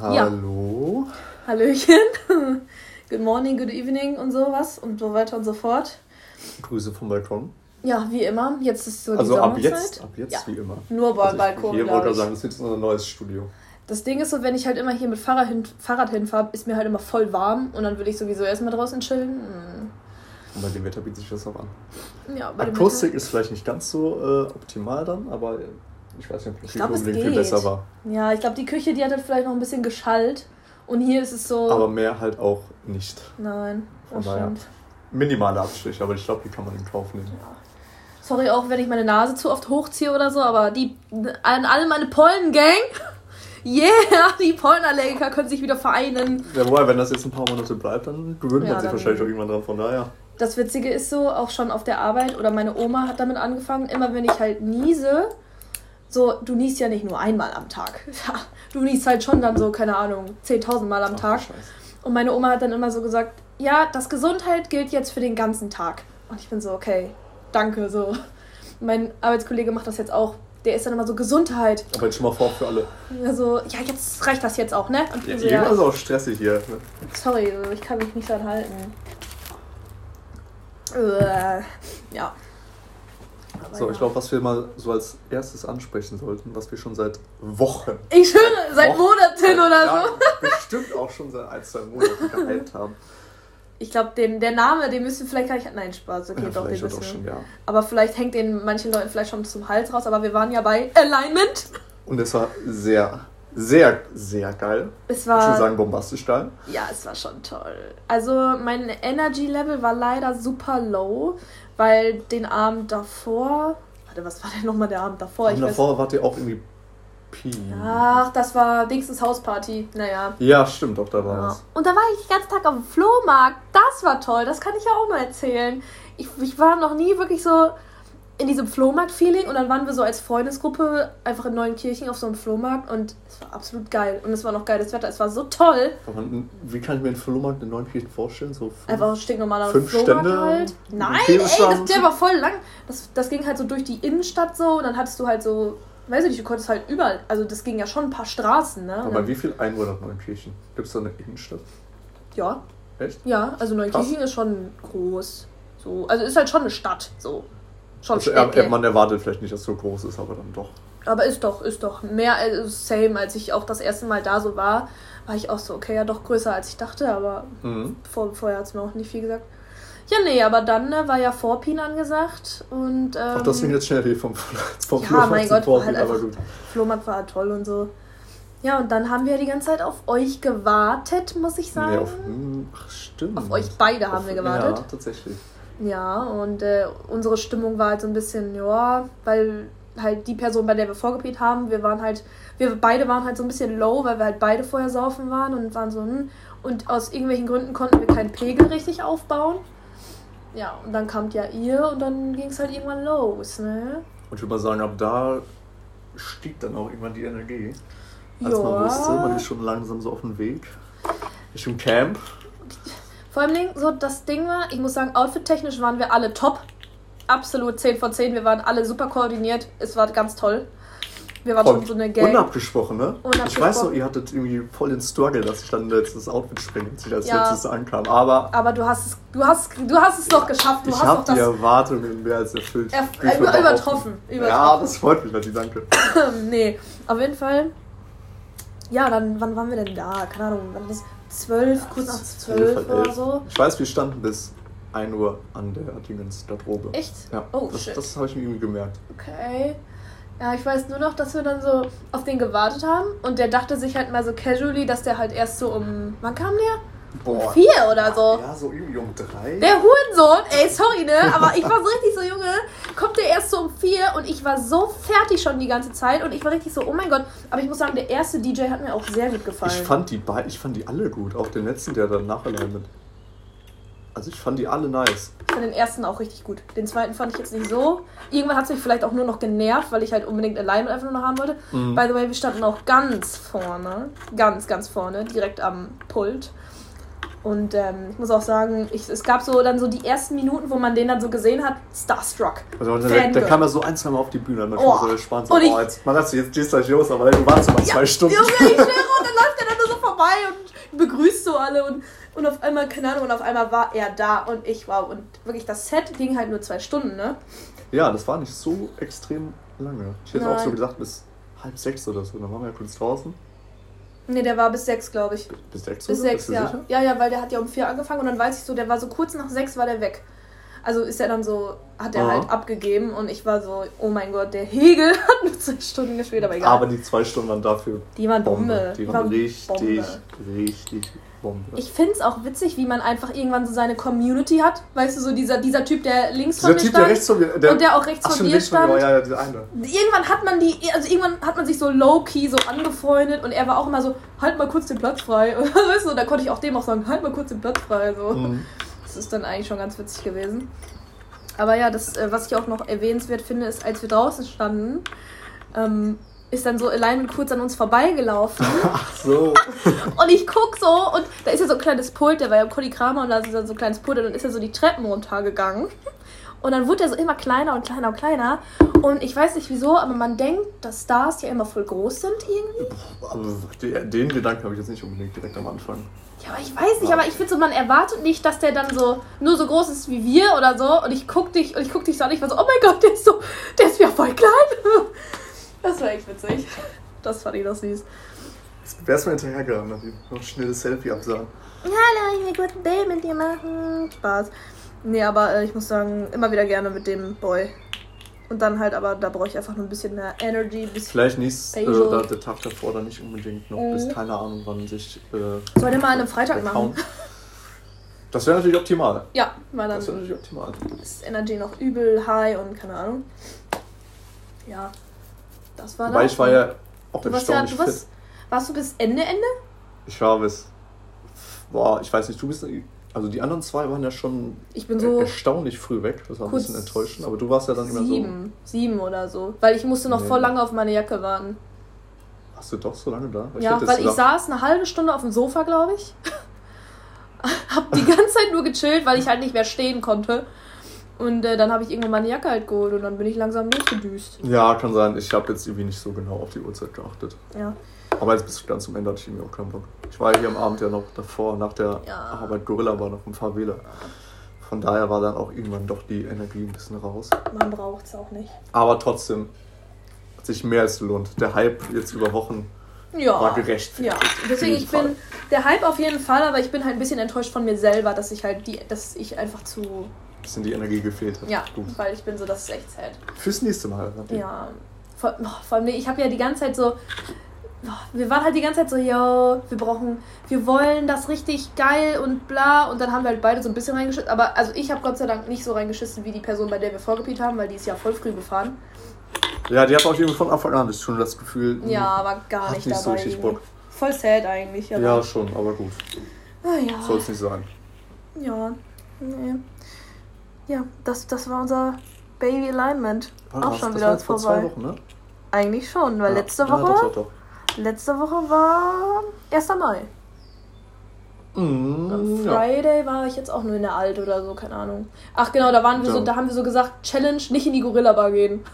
Hallo. Ja. Hallöchen. Good morning, good evening und sowas und so weiter und so fort. Grüße vom Balkon. Ja, wie immer. Jetzt ist so die Also ab Sommerzeit. jetzt, ab jetzt Ja. wie immer. Nur bei Also Balkon, Hier wollte ich sagen, das ist jetzt unser neues Studio. Das Ding ist so, wenn ich halt immer hier mit Fahrrad, hin, Fahrrad hinfahre, ist mir halt immer voll warm und dann will ich sowieso erstmal draußen chillen. Und bei dem Wetter bietet sich das auch an. Hm. Ja, bei Akustik ist vielleicht nicht ganz so äh, optimal dann, aber ich weiß nicht, ob Ich die glaube, es unbedingt viel besser war. Ja, ich glaube, die Küche, die hat halt vielleicht noch ein bisschen geschallt. Und hier ist es so. Aber mehr halt auch nicht. nein, das stimmt. Minimale Abstriche, aber ich glaube, die kann man in Kauf nehmen. Sorry auch, wenn ich meine Nase zu oft hochziehe oder so, aber die an alle meine Pollen-Gang. Yeah, die Pollenallergiker können sich wieder vereinen. Ja, wobei, wenn das jetzt ein paar Monate bleibt, dann gewöhnt Ja, man sich wahrscheinlich auch irgendwann dran. Von daher. Das Witzige ist so, auch schon auf der Arbeit oder meine Oma hat damit angefangen, immer wenn ich halt niese, so, du niest ja nicht nur einmal am Tag. Du niest halt schon dann so, keine Ahnung, 10.000 Mal am Ach, Tag. Scheiße. Und meine Oma hat dann immer so gesagt, ja, das Gesundheit gilt jetzt für den ganzen Tag. Und ich bin so, okay, danke, so. Mein Arbeitskollege macht das jetzt auch. Der ist dann immer so, Gesundheit. Aber jetzt schon mal vor für alle. Also, ja, jetzt reicht das jetzt auch, ne? Und ich Ja, so, ja, ist auch stressig hier. sorry, so, ich kann mich nicht dran halten. Äh, ja. Aber So, ja. ich glaube, was wir mal so als erstes ansprechen sollten, was wir schon seit Wochen. Ich schwöre, seit Wochen- Monaten oder ja, so. Bestimmt auch schon seit ein, zwei Monaten gehypt haben. Ich glaube, der Name, den müssen wir vielleicht gar nicht. Nein, Spaß, okay, ja, doch, den müssen schon, ja. Aber vielleicht hängt den manchen Leuten vielleicht schon zum Hals raus, aber wir waren ja bei Alignment. Und es war sehr, sehr, sehr geil. Es Ich würde war. sagen, bombastisch geil. Ja, es war schon toll. Also mein Energy Level war leider super low, weil den Abend davor. Warte, was war denn nochmal der Abend davor? Und davor wart ihr auch irgendwie. Ach, das war Dingsens Hausparty. Naja. Ja, stimmt, doch, da war Ja. was. Und da war ich den ganzen Tag auf dem Flohmarkt. Das war toll. Das kann ich ja auch mal erzählen. Ich, ich war noch nie wirklich so in diesem Flohmarkt-Feeling und dann waren wir so als Freundesgruppe einfach in Neuenkirchen auf so einem Flohmarkt und es war absolut geil. Und es war noch geiles Wetter. Es war so toll. Wie kann ich mir den Flohmarkt in Neunkirchen vorstellen? So fünf- Einfach ein stinknormaler Fünf Flohmarkt Stände, halt. Nein, ein ey, das, der war voll lang. Das, das ging halt so durch die Innenstadt so und dann hattest du halt so, weiß ich nicht, du konntest halt überall, also das ging ja schon ein paar Straßen, ne? Aber wie viel Einwohner hat Neunkirchen? Gibt es da eine Innenstadt? ja, Echt? ja, also Neunkirchen ist schon groß. So, also ist halt schon eine Stadt, so. Schon Also, er, man erwartet vielleicht nicht, dass es so groß ist, aber dann doch. Aber ist doch, ist doch mehr als same, als ich auch das erste Mal da so war, war ich auch so, okay, ja doch größer als ich dachte, aber Mhm. vor, vorher hat es mir auch nicht viel gesagt. Ja, nee, aber dann ne, war ja Vorpin angesagt und. Ähm, Ach, das ging jetzt schnell hier vom, vom Ja, Flohmarkt mein Gott, war Vorbild, halt aber gut. Flohmarkt war halt toll und so. Ja, und dann haben wir die ganze Zeit auf euch gewartet, muss ich sagen. Nee, auf, ach, stimmt. Auf euch beide haben Auf- wir gewartet. Ja, tatsächlich. Ja, und äh, unsere Stimmung war halt so ein bisschen, ja, weil halt die Person, bei der wir vorgepiet haben, wir waren halt, wir beide waren halt so ein bisschen low, weil wir halt beide vorher saufen waren und waren so, hm, und aus irgendwelchen Gründen konnten wir keinen Pegel richtig aufbauen. Ja, und dann kamt ja ihr und dann ging es halt irgendwann los, ne? Und ich würde mal sagen, ab da stieg dann auch irgendwann die Energie. Als man Ja. wusste, man ist schon langsam so auf dem Weg. Richtung Camp. Vor allem so das Ding war, ich muss sagen, outfit-technisch waren wir alle top. Absolut 10 von 10. Wir waren alle super koordiniert. Es war ganz toll. Wir waren schon so eine Gang. Unabgesprochen, ne? Ich Unabgesprochen. weiß noch, ihr hattet irgendwie voll den Struggle, dass ich dann jetzt das Outfit springe und sich als Ja. letztes ankam. Aber Aber du hast es, du hast, du hast es doch geschafft. Du ich habe die Erwartungen mehr als erfüllt. erf- Ich will über, behaupten. übertroffen. Ja, übertroffen. das freut mich, Nati, danke. nee, auf jeden Fall. Ja, dann, wann waren wir denn da? Keine Ahnung, wann das? 12, kurz nach 12 halb oder elf. so. Ich weiß, wir standen bis 1 Uhr an der Dingens, der Probe. Echt? Ja, Oh, das, shit. das habe ich mir irgendwie gemerkt. Okay. Ja, ich weiß nur noch, dass wir dann so auf den gewartet haben und der dachte sich halt mal so casually, dass der halt erst so um. Wann kam der? Boah. vier oder so. Ja, so irgendwie um drei. Der Hurensohn, ey, sorry, ne? Aber ich war so richtig so, Junge, kommt der erst so um vier und ich war so fertig schon die ganze Zeit und ich war richtig so, oh mein Gott. Aber ich muss sagen, der erste DJ hat mir auch sehr gut gefallen. Ich fand die beiden, ich fand die alle gut. Auch den letzten, der danach allein mit. Also ich fand die alle nice. Ich fand den ersten auch richtig gut. Den zweiten fand ich jetzt nicht so. Irgendwann hat es mich vielleicht auch nur noch genervt, weil ich halt unbedingt allein einfach nur noch haben wollte. Mhm. By the way, wir standen auch ganz vorne. Ganz, ganz vorne, direkt am Pult. Und ähm, ich muss auch sagen, ich, es gab so dann so die ersten Minuten, wo man den dann so gesehen hat, Starstruck. Also der Fangirl. kam ja so ein, zwei Mal auf die Bühne, dann Oh. so der Spannend. So, Und oh, jetzt, man dachte, jetzt gehst du los, aber du warst immer zwei Stunden. Junge, ich schwöre, und dann läuft er dann nur so vorbei und begrüßt so alle und, und auf einmal, keine Ahnung, und auf einmal war er da und ich war. Und wirklich, das Set ging halt nur zwei Stunden, ne? Ja, das war nicht so extrem lange. Ich hätte auch so Nein. gesagt bis halb sechs oder so. Dann waren wir ja kurz draußen. Ne, der war bis sechs, glaube ich. Bis sechs Bis sechs, ja. sicher? Ja, ja, weil der hat ja um vier angefangen und dann weiß ich so, der war so kurz nach sechs war der weg. Also ist er dann so, hat er Aha. halt abgegeben und ich war so, oh mein Gott, der Hegel hat nur zwei Stunden gespielt, aber egal. Aber die zwei Stunden waren dafür die waren Bombe. Die waren richtig, Bombe. richtig Bombe. Ich finde es auch witzig, wie man einfach irgendwann so seine Community hat. Weißt du, so dieser, dieser Typ, der links Dieser von mir Typ, stand. der rechts von mir. Der, und der auch rechts ach, von dir links von mir. stand. Ja, ja, eine. Irgendwann hat man die, also irgendwann hat man sich so low-key so angefreundet und er war auch immer so, halt mal kurz den Platz frei. Und weißt du, da konnte ich auch dem auch sagen, halt mal kurz den Platz frei. So. Mhm. Das ist dann eigentlich schon ganz witzig gewesen. Aber ja, das, äh, was ich auch noch erwähnenswert finde, ist, als wir draußen standen, ähm, ist dann so allein kurz an uns vorbeigelaufen. Ach so. Und ich guck so und da ist ja so ein kleines Pult, der war ja im Conny Kramer und da ist dann so ein kleines Pult und dann ist er so die Treppen runtergegangen. Und dann wurde er so immer kleiner und kleiner und kleiner. Und ich weiß nicht wieso, aber man denkt, dass Stars ja immer voll groß sind irgendwie. Aber den, den Gedanken habe ich jetzt nicht unbedingt direkt am Anfang. Ja, aber ich weiß nicht, aber ich finde so, man erwartet nicht, dass der dann so nur so groß ist wie wir oder so. Und ich guck dich und ich guck dich so an, ich war so, oh mein Gott, der ist so, der ist ja voll klein. Das war echt witzig. Das fand ich noch süß. Jetzt wärst du mal hinterhergegangen, nach ihm. Noch ein schnelles Selfie absagen. Hallo, ich will kurz ein Bild mit dir machen. Spaß. Nee, aber äh, ich muss sagen, immer wieder gerne mit dem Boy. Und dann halt, aber da brauche ich einfach nur ein bisschen mehr Energy. Bisschen Vielleicht nächstes, äh, da, der Tag davor dann nicht unbedingt noch, bis Mhm. keine Ahnung, wann sich. Äh, Soll der mal an einem Freitag machen? Das wäre natürlich optimal. Ja, weil Das wäre dann natürlich optimal. ist Energy noch übel high und keine Ahnung. Ja, das war Wobei ich war ja auch Du warst ja, du warst, fit. warst du bis Ende, Ende? Ich war bis. Boah, ich weiß nicht, du bist. Also die anderen zwei waren ja schon Ich bin so erstaunlich früh weg. Das war ein bisschen enttäuschend. Aber du warst ja dann immer so. sieben, sieben oder so. Weil ich musste noch Nee. voll lange auf meine Jacke warten. Warst du doch so lange da? Ja, hätte weil ich saß eine halbe Stunde auf dem Sofa, glaube ich. hab die ganze Zeit nur gechillt, weil ich halt nicht mehr stehen konnte. Und äh, dann habe ich irgendwann meine Jacke halt geholt und dann bin ich langsam losgedüst. Ja, kann sein. Ich habe jetzt irgendwie nicht so genau auf die Uhrzeit geachtet. Ja. Aber jetzt bis ganz zum Ende hatte ich irgendwie auch keinen Bock. Ich war hier am Abend ja noch davor, nach der Ja. Arbeit Gorilla war noch im Favela. Von daher war dann auch irgendwann doch die Energie ein bisschen raus. Man braucht es auch nicht. Aber trotzdem hat sich mehr als gelohnt. Der Hype jetzt über Wochen Ja. war gerechtfertigt. Ja, deswegen ich bin der Hype auf jeden Fall, aber ich bin halt ein bisschen enttäuscht von mir selber, dass ich halt die, dass ich einfach zu, bisschen die Energie gefehlt hat. ja, Gut. weil ich bin so, das ist echt sad. Fürs nächste Mal. Ja, vor, vor allem, ich habe ja die ganze Zeit so, wir waren halt die ganze Zeit so, yo, wir brauchen, wir wollen das richtig geil und bla und dann haben wir halt beide so ein bisschen reingeschissen, aber also ich habe Gott sei Dank nicht so reingeschissen wie die Person, bei der wir vorgepiet haben, weil die ist ja voll früh gefahren. Ja, die hat auch irgendwie von Anfang an schon das Gefühl. Ja, aber gar nicht, nicht so dabei. Bock. Voll sad eigentlich, Ja, schon, aber gut. ah, ja. Soll es nicht sein. Ja, nee. Ja, das, das war unser Baby Alignment. Warte, Auch was- schon das wieder war jetzt vor vorbei. zwei Wochen, ne? Eigentlich schon, weil Ja. letzte Ja, Woche, doch, doch, doch. letzte Woche war 1. Mai. Mhm, Am ja. Friday war ich jetzt auch nur in der Alt oder so, keine Ahnung. Ach genau, da waren wir so, Ja. da haben wir so gesagt, Challenge, nicht in die Gorilla Bar gehen.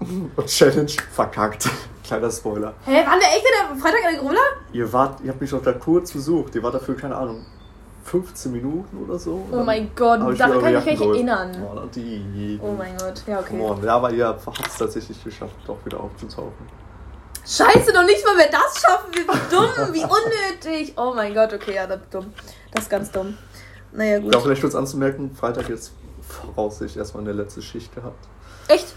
Und Challenge verkackt. Kleiner Spoiler. Hä, waren wir echt in der Freitag in der Gorilla? Ihr wart, ihr habt mich doch da kurz besucht. Ihr wart dafür, keine Ahnung, 15 Minuten oder so. Oh mein Gott, daran kann ich mich erinnern. Oh, die. Oh mein Gott, ja okay. on. Ja, aber ihr habt es tatsächlich geschafft, doch wieder aufzutauchen. Scheiße, noch nicht mal mehr das schaffen wir. Wie dumm, wie unnötig. Oh mein Gott, okay, ja, das ist dumm. Das ist ganz dumm. Naja, gut. Ja, vielleicht kurz anzumerken, Freitag jetzt voraussichtlich erstmal eine letzte Schicht gehabt. Echt?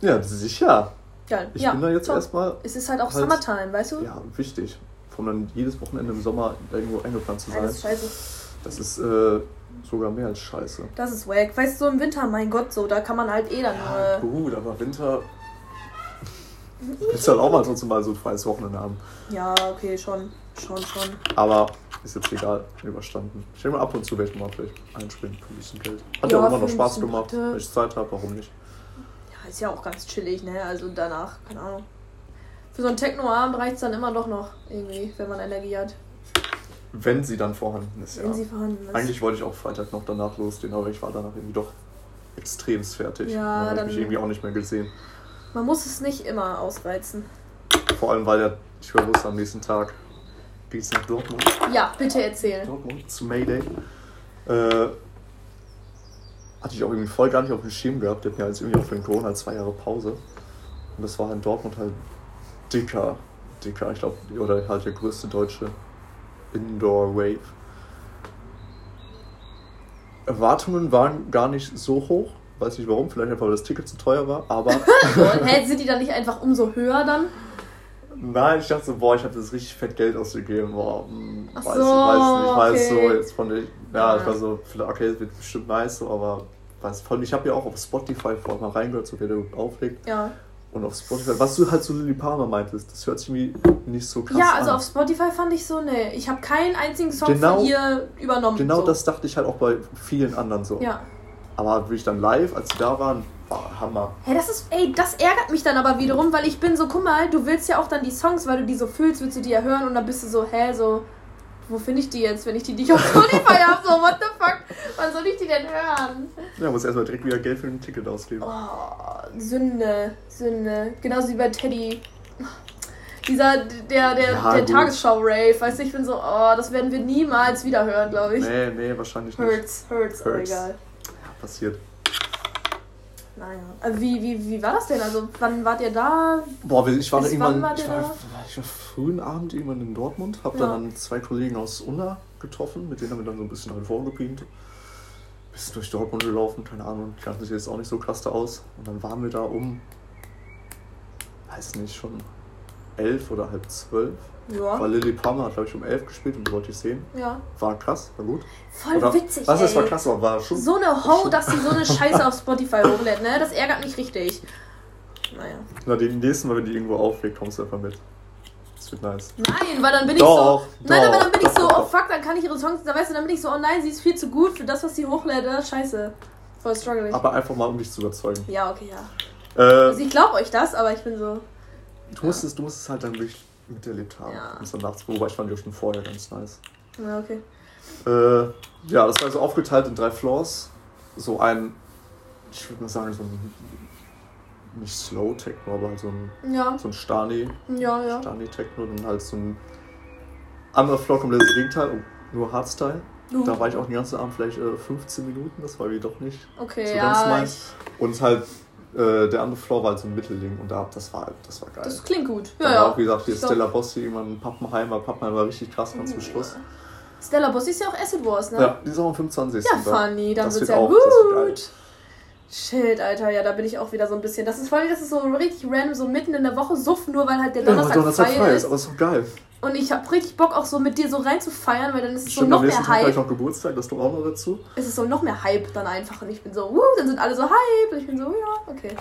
Ja, sicher. Geil. Ich ja, bin da jetzt erstmal Es ist halt auch halt- Summertime, weißt du? ja, wichtig. Von dann jedes Wochenende im Sommer irgendwo eingeplant zu sein. Alles scheiße. Das ist äh, sogar mehr als scheiße. Das ist wack. Weißt du, so im Winter, mein Gott, so, da kann man halt eh dann Ja, nur. gut, aber Winter. Willst du halt auch mal trotzdem mal so ein freies Wochenende haben. Ja, okay, schon. Schon, schon. Aber ist jetzt egal, überstanden. Ich denke mal ab und zu werde ich mal vielleicht einspringen für ein bisschen Geld. Hat ja, Ja, auch immer noch Spaß gemacht. Mathe. Wenn ich Zeit habe, warum nicht? Ja, ist ja auch ganz chillig, ne? Also danach, keine Ahnung. Für so einen Techno-Abend reicht es dann immer doch noch, irgendwie, wenn man Energie hat. Wenn sie dann vorhanden ist, ja. Wenn sie vorhanden ist. Eigentlich wollte ich auch Freitag noch danach losgehen, aber ich war danach irgendwie doch extremst fertig. Ja, dann habe ich dann- mich irgendwie auch nicht mehr gesehen. Man muss es nicht immer ausreizen. Vor allem, weil der, ich war wusste am nächsten Tag geht's nach Dortmund. Ja, bitte erzähl. Dortmund zu Mayday. Äh, hatte ich auch irgendwie voll gar nicht auf dem Schirm gehabt. Der hat ja jetzt irgendwie auch für den Corona zwei Jahre Pause. Und das war in Dortmund halt dicker, dicker, ich glaube, oder halt der größte deutsche Indoor Wave. Erwartungen waren gar nicht so hoch. Weiß nicht warum, vielleicht einfach, weil das Ticket zu teuer war, aber. Hä, sind die dann nicht einfach umso höher dann? Nein, ich dachte so, boah, ich habe das richtig fett Geld ausgegeben. Boah, hm, Ach weiß, so, weiß nicht, weiß okay. so, jetzt von der, ja, ich Ja. war so, okay, das wird bestimmt nice, so, aber weiß voll, ich habe ja auch auf Spotify vorher mal reingehört, so wie der auflegt. Ja. Und auf Spotify, was du halt zu Lily Palmer meintest, das hört sich irgendwie nicht so krass Ja, also an. auf Spotify fand ich so, ne. Ich habe keinen einzigen Song Genau- von ihr übernommen. Genau so. das dachte ich halt auch bei vielen anderen so. Ja. Aber wirklich dann live, als sie da waren, war Hammer. Hey, das ist, ey, das ärgert mich dann aber wiederum, weil ich bin so, guck mal, du willst ja auch dann die Songs, weil du die so fühlst, willst du die ja hören und dann bist du so, hä, so, wo finde ich die jetzt, wenn ich die nicht auf Spotify habe? So, what the fuck? Wann soll ich die denn hören? Ja, muss erstmal direkt wieder Geld für ein Ticket ausgeben. Oh, Sünde, Sünde. Genauso wie bei Teddy. Dieser, der, der, Ja, der. Tagesschau-Rave, weißt du, ich bin so, oh, das werden wir niemals wieder hören, glaube ich. Nee, nee, wahrscheinlich nicht. Hurts, hurts, Hurts. egal. Passiert. Naja. Also wie, wie, wie war das denn? Also, wann wart ihr da? Boah, ich war Bis irgendwann, wann wart ich war, da? ich war frühen Abend irgendwann in Dortmund, hab Ja. dann zwei Kollegen aus Unna getroffen, mit denen haben wir dann so ein bisschen halt vorgepient. Bisschen durch Dortmund gelaufen, keine Ahnung, die kannten sich jetzt auch nicht so krass da aus. Und dann waren wir da um, weiß nicht, schon elf oder halb zwölf. Ja. War Lily Palmer hat, glaube ich, um elf gespielt und wollte ich sehen. Ja. War krass, war gut. Voll Oder- witzig, Was ist war krass, aber war schon. So eine Ho, dass sie so eine Scheiße auf Spotify hochlädt, ne? Das ärgert mich richtig. Naja. Na, den nächsten Mal, wenn die irgendwo auflegt, kommst du einfach mit. Das wird nice. Nein, weil dann bin Doch, ich so. Nein, aber doch, dann bin ich doch, doch, oh fuck, dann kann ich ihre Songs. Da weißt du, dann bin ich so, oh nein, sie ist viel zu gut für das, was sie hochlädt. Scheiße. Voll struggling. Aber einfach mal, um dich zu überzeugen. Ja, okay, ja. Äh, Also ich glaube euch das, aber ich bin so. Du musst, es, du musst es halt dann wirklich miterlebt haben. Ja. Und dann nachts, wobei ich fand die auch schon vorher ganz nice. Ja, okay. Äh, ja, das war so aufgeteilt in drei Floors. So ein, ich würde mal sagen, so ein, nicht Slow Techno, aber halt so ein, Ja, so ein Stani, ja, ja. Stani Techno. Dann halt so ein anderer Floor komplett das Gegenteil, und nur Hardstyle. Uh, Da war ich auch den ganzen Abend vielleicht äh, 15 Minuten, das war wie doch nicht. Okay, so ganz ja. meins. Ich, Und halt, äh, der andere Floor war halt so ein Mittelding und da, das war, das war geil. das klingt gut. Ja, ja. auch, wie gesagt, hier glaub- Stella Bossi, irgendwann Pappenheimer. Pappenheimer war richtig krass ganz zum Schluss. Stella Boss ist ja auch Acid Wars, ne? Ja, die ist auch am 25. Ja, funny, dann Das wird's wird ja auch- gut. Shit, Alter, ja, da bin ich auch wieder so ein bisschen. Das ist voll, das ist so richtig random, so mitten in der Woche suffen, nur weil halt der Ja, Donnerstag, Donnerstag frei frei ist. ist, aber ist doch geil. Und ich hab richtig Bock auch so mit dir so reinzufeiern, weil dann ist es so noch mehr habe ich Hype. noch Geburtstag, das doch auch noch dazu. Es ist so noch mehr Hype dann einfach. Und ich bin so, wuh, dann sind alle so Hype. Und ich bin so, ja, okay.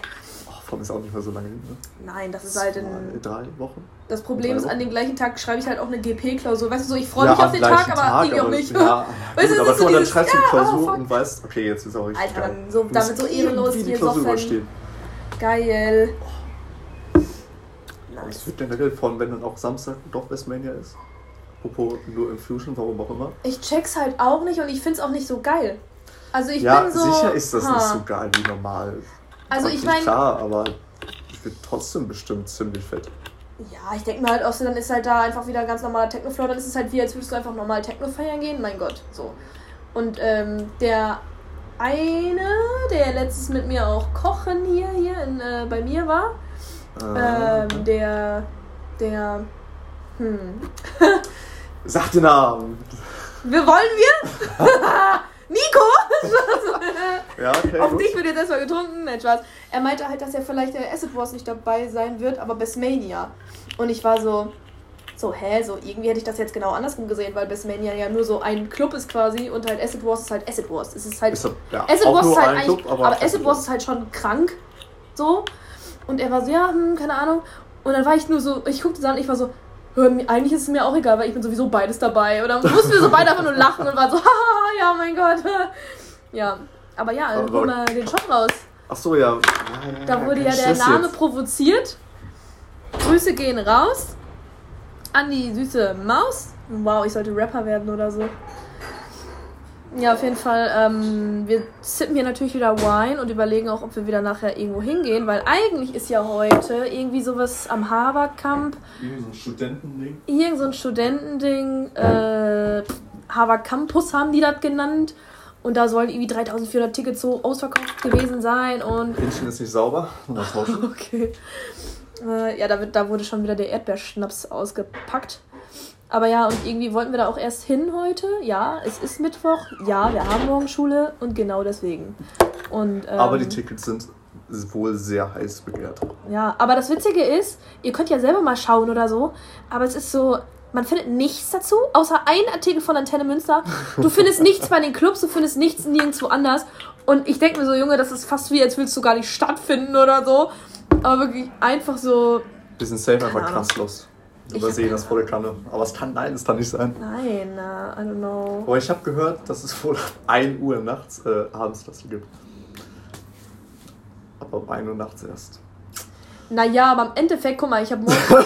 Oh, vor allem ist auch nicht mehr so lange hin, ne? Nein, das ist halt in. drei Wochen. Das Problem ist, an dem gleichen Tag schreibe ich halt auch eine GP-Klausur. Weißt du so, ich freue Ja, mich auf den Tag, aber irgendwie auch nicht. Ja, Weißt du, aber so mal, dann dieses, schreibst du ja, eine Klausur oh, und weißt, okay, jetzt ist auch richtig Alter, geil. dann so- damit so ehrenlos hier Klausur soffen. überstehen. Aber Es wird generell von, wenn dann auch Samstag doch Westmania ist. Apropos nur Infusion, warum auch immer. Ich check's halt auch nicht und ich find's auch nicht so geil. Also ich ja, bin so. sicher ist das ha. nicht so geil wie normal. Also ich meine, Klar, aber ich wird trotzdem bestimmt ziemlich fett. ja, ich denke mir halt auch so, dann ist halt da einfach wieder ganz normaler Techno-Floor, dann ist es halt wie, als würdest du einfach normal Techno feiern gehen. Mein Gott, so. Und ähm, der eine, der letztes mit mir auch kochen hier, hier in, äh, bei mir war, Äh, ähm, der, der, hm, Sag den Namen. wir wollen wir? Nico! Ja, okay. Auf gut. dich wird jetzt erstmal getrunken. Nein, Spaß. Er meinte halt, dass er vielleicht der Acid Wars nicht dabei sein wird, aber Bestmania. Und ich war so, so, hä? So, irgendwie hätte ich das jetzt genau andersrum gesehen, weil Bestmania ja nur so ein Club ist quasi und halt Acid Wars ist halt Acid Wars. Es ist halt. Ist, ja, Acid Wars ist halt. Club, aber aber, Acid Wars ist halt schon krank. So. Und er war so, ja, hm, keine Ahnung. Und dann war ich nur so, ich guckte und ich war so, eigentlich ist es mir auch egal, weil ich bin sowieso beides dabei. Und dann mussten wir so beide einfach nur lachen und waren so, haha, ja, mein Gott. Ja. Aber ja, dann hol mal den Shot raus. Ach so, ja. Da wurde ja der Name jetzt. provoziert. Grüße gehen raus an die süße Maus. Wow, ich sollte Rapper werden oder so. Ja, auf jeden Fall. Ähm, wir sippen hier natürlich wieder Wine und überlegen auch, ob wir wieder nachher irgendwo hingehen, weil eigentlich ist ja heute irgendwie sowas am Harvard Camp. Irgendwie so ein Studentending. Irgend so ein Studentending. Äh, Harvard Campus haben die das genannt. Und da sollen irgendwie 3400 Tickets so ausverkauft gewesen sein. Und Hähnchen ist nicht sauber. Okay. Äh, ja, da, wird, da wurde schon wieder der Erdbeerschnaps ausgepackt. Aber ja, und irgendwie wollten wir da auch erst hin heute. Ja, es ist Mittwoch. Ja, wir haben morgen Schule und genau deswegen. Und, ähm, Aber die Tickets sind wohl sehr heiß begehrt. Ja, aber das Witzige ist, ihr könnt ja selber mal schauen oder so, aber es ist so, man findet nichts dazu, außer ein Artikel von Antenne Münster. Du findest nichts bei den Clubs, du findest nichts nirgendwo anders. Und ich denke mir so, Junge, das ist fast wie, als willst du gar nicht stattfinden oder so. Aber wirklich einfach so. Die sind safe einfach Keine Übersehen das volle Kanne. Aber es kann, nein, es kann nicht sein. Nein, uh, I don't know. Aber ich habe gehört, dass es wohl ab 1 Uhr nachts, äh, abends das gibt. Aber um 1 Uhr nachts erst. Naja, aber im Endeffekt, guck mal, ich habe morgen.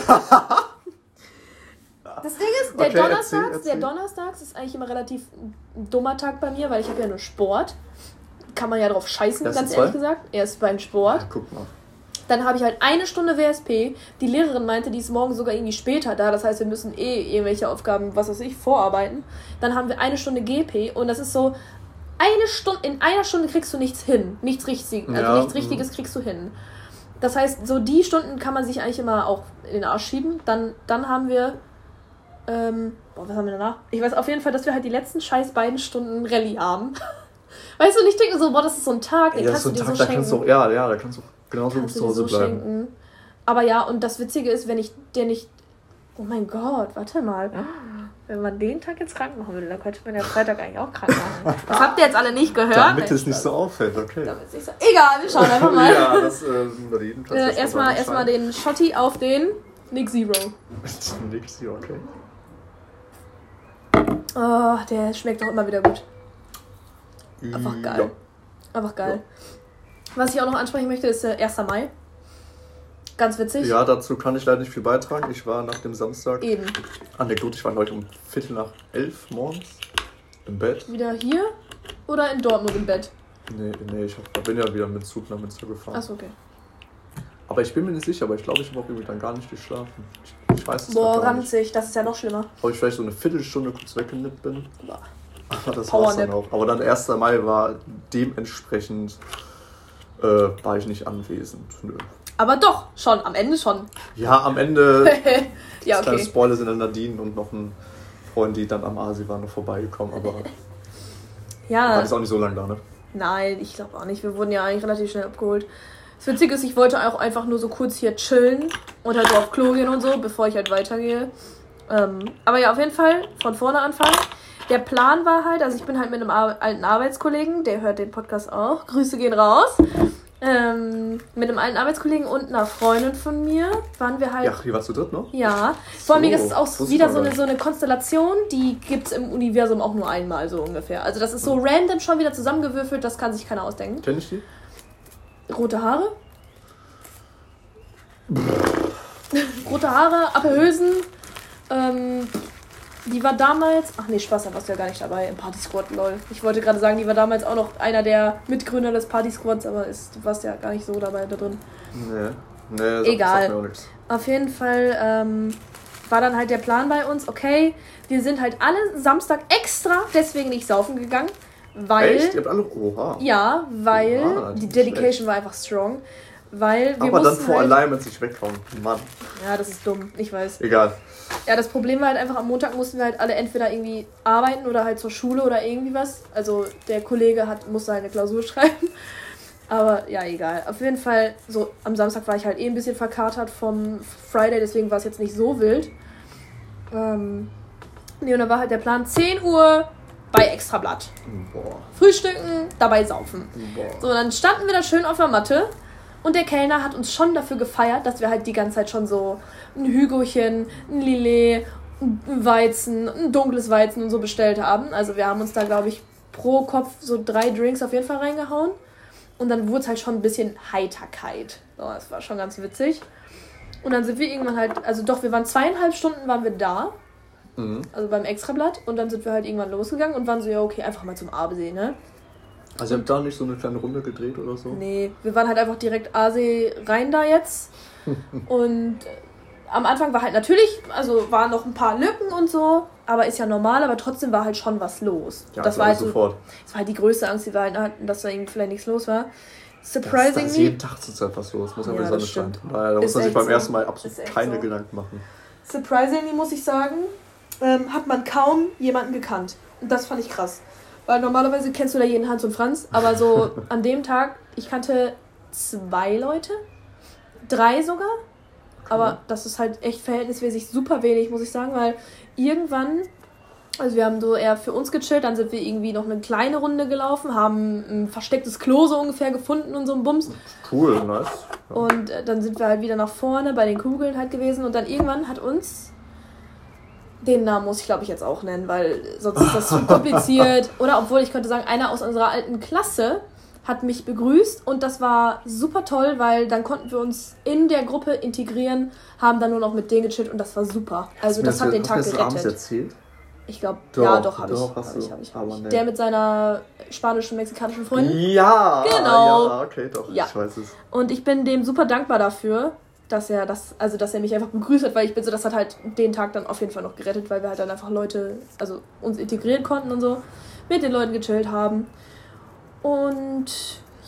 Das Ding ist, der Okay, Donnerstags, erzähl, erzähl. der Donnerstags ist eigentlich immer relativ ein dummer Tag bei mir, weil ich habe ja nur Sport. Kann man ja drauf scheißen, ganz ehrlich gesagt. Erst beim Sport. Ja, guck mal. Dann habe ich halt eine Stunde WSP. Die Lehrerin meinte, die ist morgen sogar irgendwie später da. Das heißt, wir müssen eh irgendwelche Aufgaben, was weiß ich, vorarbeiten. Dann haben wir eine Stunde GP und das ist so, eine Stunde, in einer Stunde kriegst du nichts hin. Nichts Richtiges, also Ja, nichts Richtiges kriegst du hin. Das heißt, so die Stunden kann man sich eigentlich immer auch in den Arsch schieben. Dann, dann haben wir, ähm, boah, was haben wir danach? Ich weiß auf jeden Fall, dass wir halt die letzten scheiß beiden Stunden Rallye haben. Weißt du, und ich denke so, boah, das ist so ein Tag, den ist kannst so du dir Tag, so da kannst du ja, ja, da kannst du genauso kannst zu dir Hause so bleiben. schenken. Aber ja, und das Witzige ist, wenn ich den nicht. Oh mein Gott, warte mal. Wenn man den Tag jetzt krank machen würde, dann könnte man ja Freitag eigentlich auch krank machen. Das habt ihr jetzt alle nicht gehört. Damit es nicht so auffällt, okay. Damit es nicht so. Egal, wir schauen einfach mal. ja, das äh, über jeden kannst du äh, erstmal mal erstmal den Schotti auf den Nick Zero. Nix hier, okay. Oh, der schmeckt auch immer wieder gut. Einfach geil. Einfach geil. Was ich auch noch ansprechen möchte, ist der 1. Mai. Ganz witzig. Ja. dazu kann ich leider nicht viel beitragen. Ich war nach dem Samstag, Eben. Anekdote, ich war heute um Viertel nach elf morgens im Bett. Wieder hier oder in Dortmund im Bett? Nee, nee, ich hab, bin ja wieder mit Zug nach Münster gefahren. Achso, okay. Aber ich bin mir nicht sicher, aber ich glaube, ich habe auch irgendwie dann gar nicht geschlafen. Ich, ich weiß es Boah, gar nicht. ranzig, das ist ja noch schlimmer. Ob ich vielleicht so eine Viertelstunde kurz weggenippt bin. Boah. Aber das war's dann auch. Aber dann 1. Mai war dementsprechend äh, war ich nicht anwesend. Nö. Aber doch, schon, am Ende schon. Ja, am Ende ja, kleine okay. Spoiler sind dann Nadine und noch ein Freund, die dann am Asi waren, noch vorbeigekommen. Aber war Ja, ist auch nicht so lange da, ne? nein, ich glaube auch nicht. Wir wurden ja eigentlich relativ schnell abgeholt. Das Witzige ist, ich wollte auch einfach nur so kurz hier chillen und halt so auf Klo gehen und so, bevor ich halt weitergehe. Ähm, aber ja, auf jeden Fall von vorne anfangen. Der Plan war halt, also ich bin halt mit einem Ar alten Arbeitskollegen, der hört den Podcast auch. Grüße gehen raus. Ähm, mit einem alten Arbeitskollegen und einer Freundin von mir waren wir halt. Ja, hier warst du dritt noch? Ja, vor allem, So, das ist auch wieder so eine, so eine Konstellation, die gibt es im Universum auch nur einmal, so ungefähr. Also das ist so random schon wieder zusammengewürfelt, das kann sich keiner ausdenken. Kenn ich die? Rote Haare. Rote Haare, Appelhösen. Ähm, die war damals. Ach nee, Spaß, da warst du ja gar nicht dabei im Party Squad, lol. Ich wollte gerade sagen, die war damals auch noch einer der Mitgründer des Party Squads, aber ist, du warst ja gar nicht so dabei da drin. Nee. Nee, sagt- Egal. sagt mir auch nichts. Auf jeden Fall ähm, war dann halt der Plan bei uns, okay, wir sind halt alle Samstag extra deswegen nicht saufen gegangen, weil. Echt? Ihr habt alle. Oha. Ja, weil Oha, die Dedication schlecht. war einfach strong. Weil wir Aber dann vor halt, Alignment sich weghauen. Mann. Ja, das ist dumm, ich weiß. Egal. Ja, das Problem war halt einfach, am Montag mussten wir halt alle entweder irgendwie arbeiten oder halt zur Schule oder irgendwie was. Also der Kollege hat, musste halt eine Klausur schreiben. Aber ja, egal. Auf jeden Fall, so am Samstag war ich halt eh ein bisschen verkatert vom Friday, deswegen war es jetzt nicht so wild. Ähm, nee, und dann war halt der Plan 10 Uhr bei Extrablatt. Boah. Frühstücken, dabei saufen. Boah. So, dann standen wir da schön auf der Matte und der Kellner hat uns schon dafür gefeiert, dass wir halt die ganze Zeit schon so ein Hügochen, ein Lillet, ein Weizen, ein dunkles Weizen und so bestellt haben. Also wir haben uns da, glaube ich, pro Kopf so drei Drinks auf jeden Fall reingehauen. Und dann wurde es halt schon ein bisschen Heiterkeit. So, das war schon ganz witzig. Und dann sind wir irgendwann halt, also doch, wir waren zweieinhalb Stunden waren wir da. Mhm. Also beim Extrablatt. Und dann sind wir halt irgendwann losgegangen und waren so, ja, okay, einfach mal zum Aabesee, ne? Also ihr habt da nicht so eine kleine Runde gedreht oder so? Nee, wir waren halt einfach direkt Aasee rein da jetzt. und äh, am Anfang war halt natürlich, also waren noch ein paar Lücken und so, aber ist ja normal, aber trotzdem war halt schon was los. Ja, das war halt sofort. das war halt die größte Angst, die wir halt hatten, dass da irgendwie vielleicht nichts los war. Surprisingly. Da ist jeden Tag zurzeit was los, muss ja, die Sonne. Daher, da muss man sich beim so. ersten Mal absolut keine so. Gedanken machen. Surprisingly muss ich sagen, ähm, hat man kaum jemanden gekannt. Und das fand ich krass. Weil normalerweise kennst du da jeden Hans und Franz, aber so an dem Tag, ich kannte zwei Leute, drei sogar. Aber das ist halt echt verhältnismäßig super wenig, muss ich sagen, weil irgendwann, also wir haben so eher für uns gechillt, dann sind wir irgendwie noch eine kleine Runde gelaufen, haben ein verstecktes Klo so ungefähr gefunden und so ein Bums. Cool, nice. Und äh, dann sind wir halt wieder nach vorne bei den Kugeln halt gewesen und dann irgendwann hat uns den Namen muss ich, glaube ich, jetzt auch nennen, weil sonst ist das zu kompliziert. Oder obwohl ich könnte sagen, einer aus unserer alten Klasse hat mich begrüßt und das war super toll, weil dann konnten wir uns in der Gruppe integrieren, haben dann nur noch mit denen gechillt und das war super. Also das, das hat den Tag gerettet. erzählt? Ich glaube, ja, doch, habe ich. Hab ich, hab ich, hab ich. Nee. Der mit seiner spanischen, mexikanischen Freundin. Ja, genau. Ja, okay, doch, ja. ich weiß es. Und ich bin dem super dankbar dafür, dass er das, also dass er mich einfach begrüßt hat, weil ich bin so, das hat halt den Tag dann auf jeden Fall noch gerettet, weil wir halt dann einfach Leute, also uns integrieren konnten und so, mit den Leuten gechillt haben. Und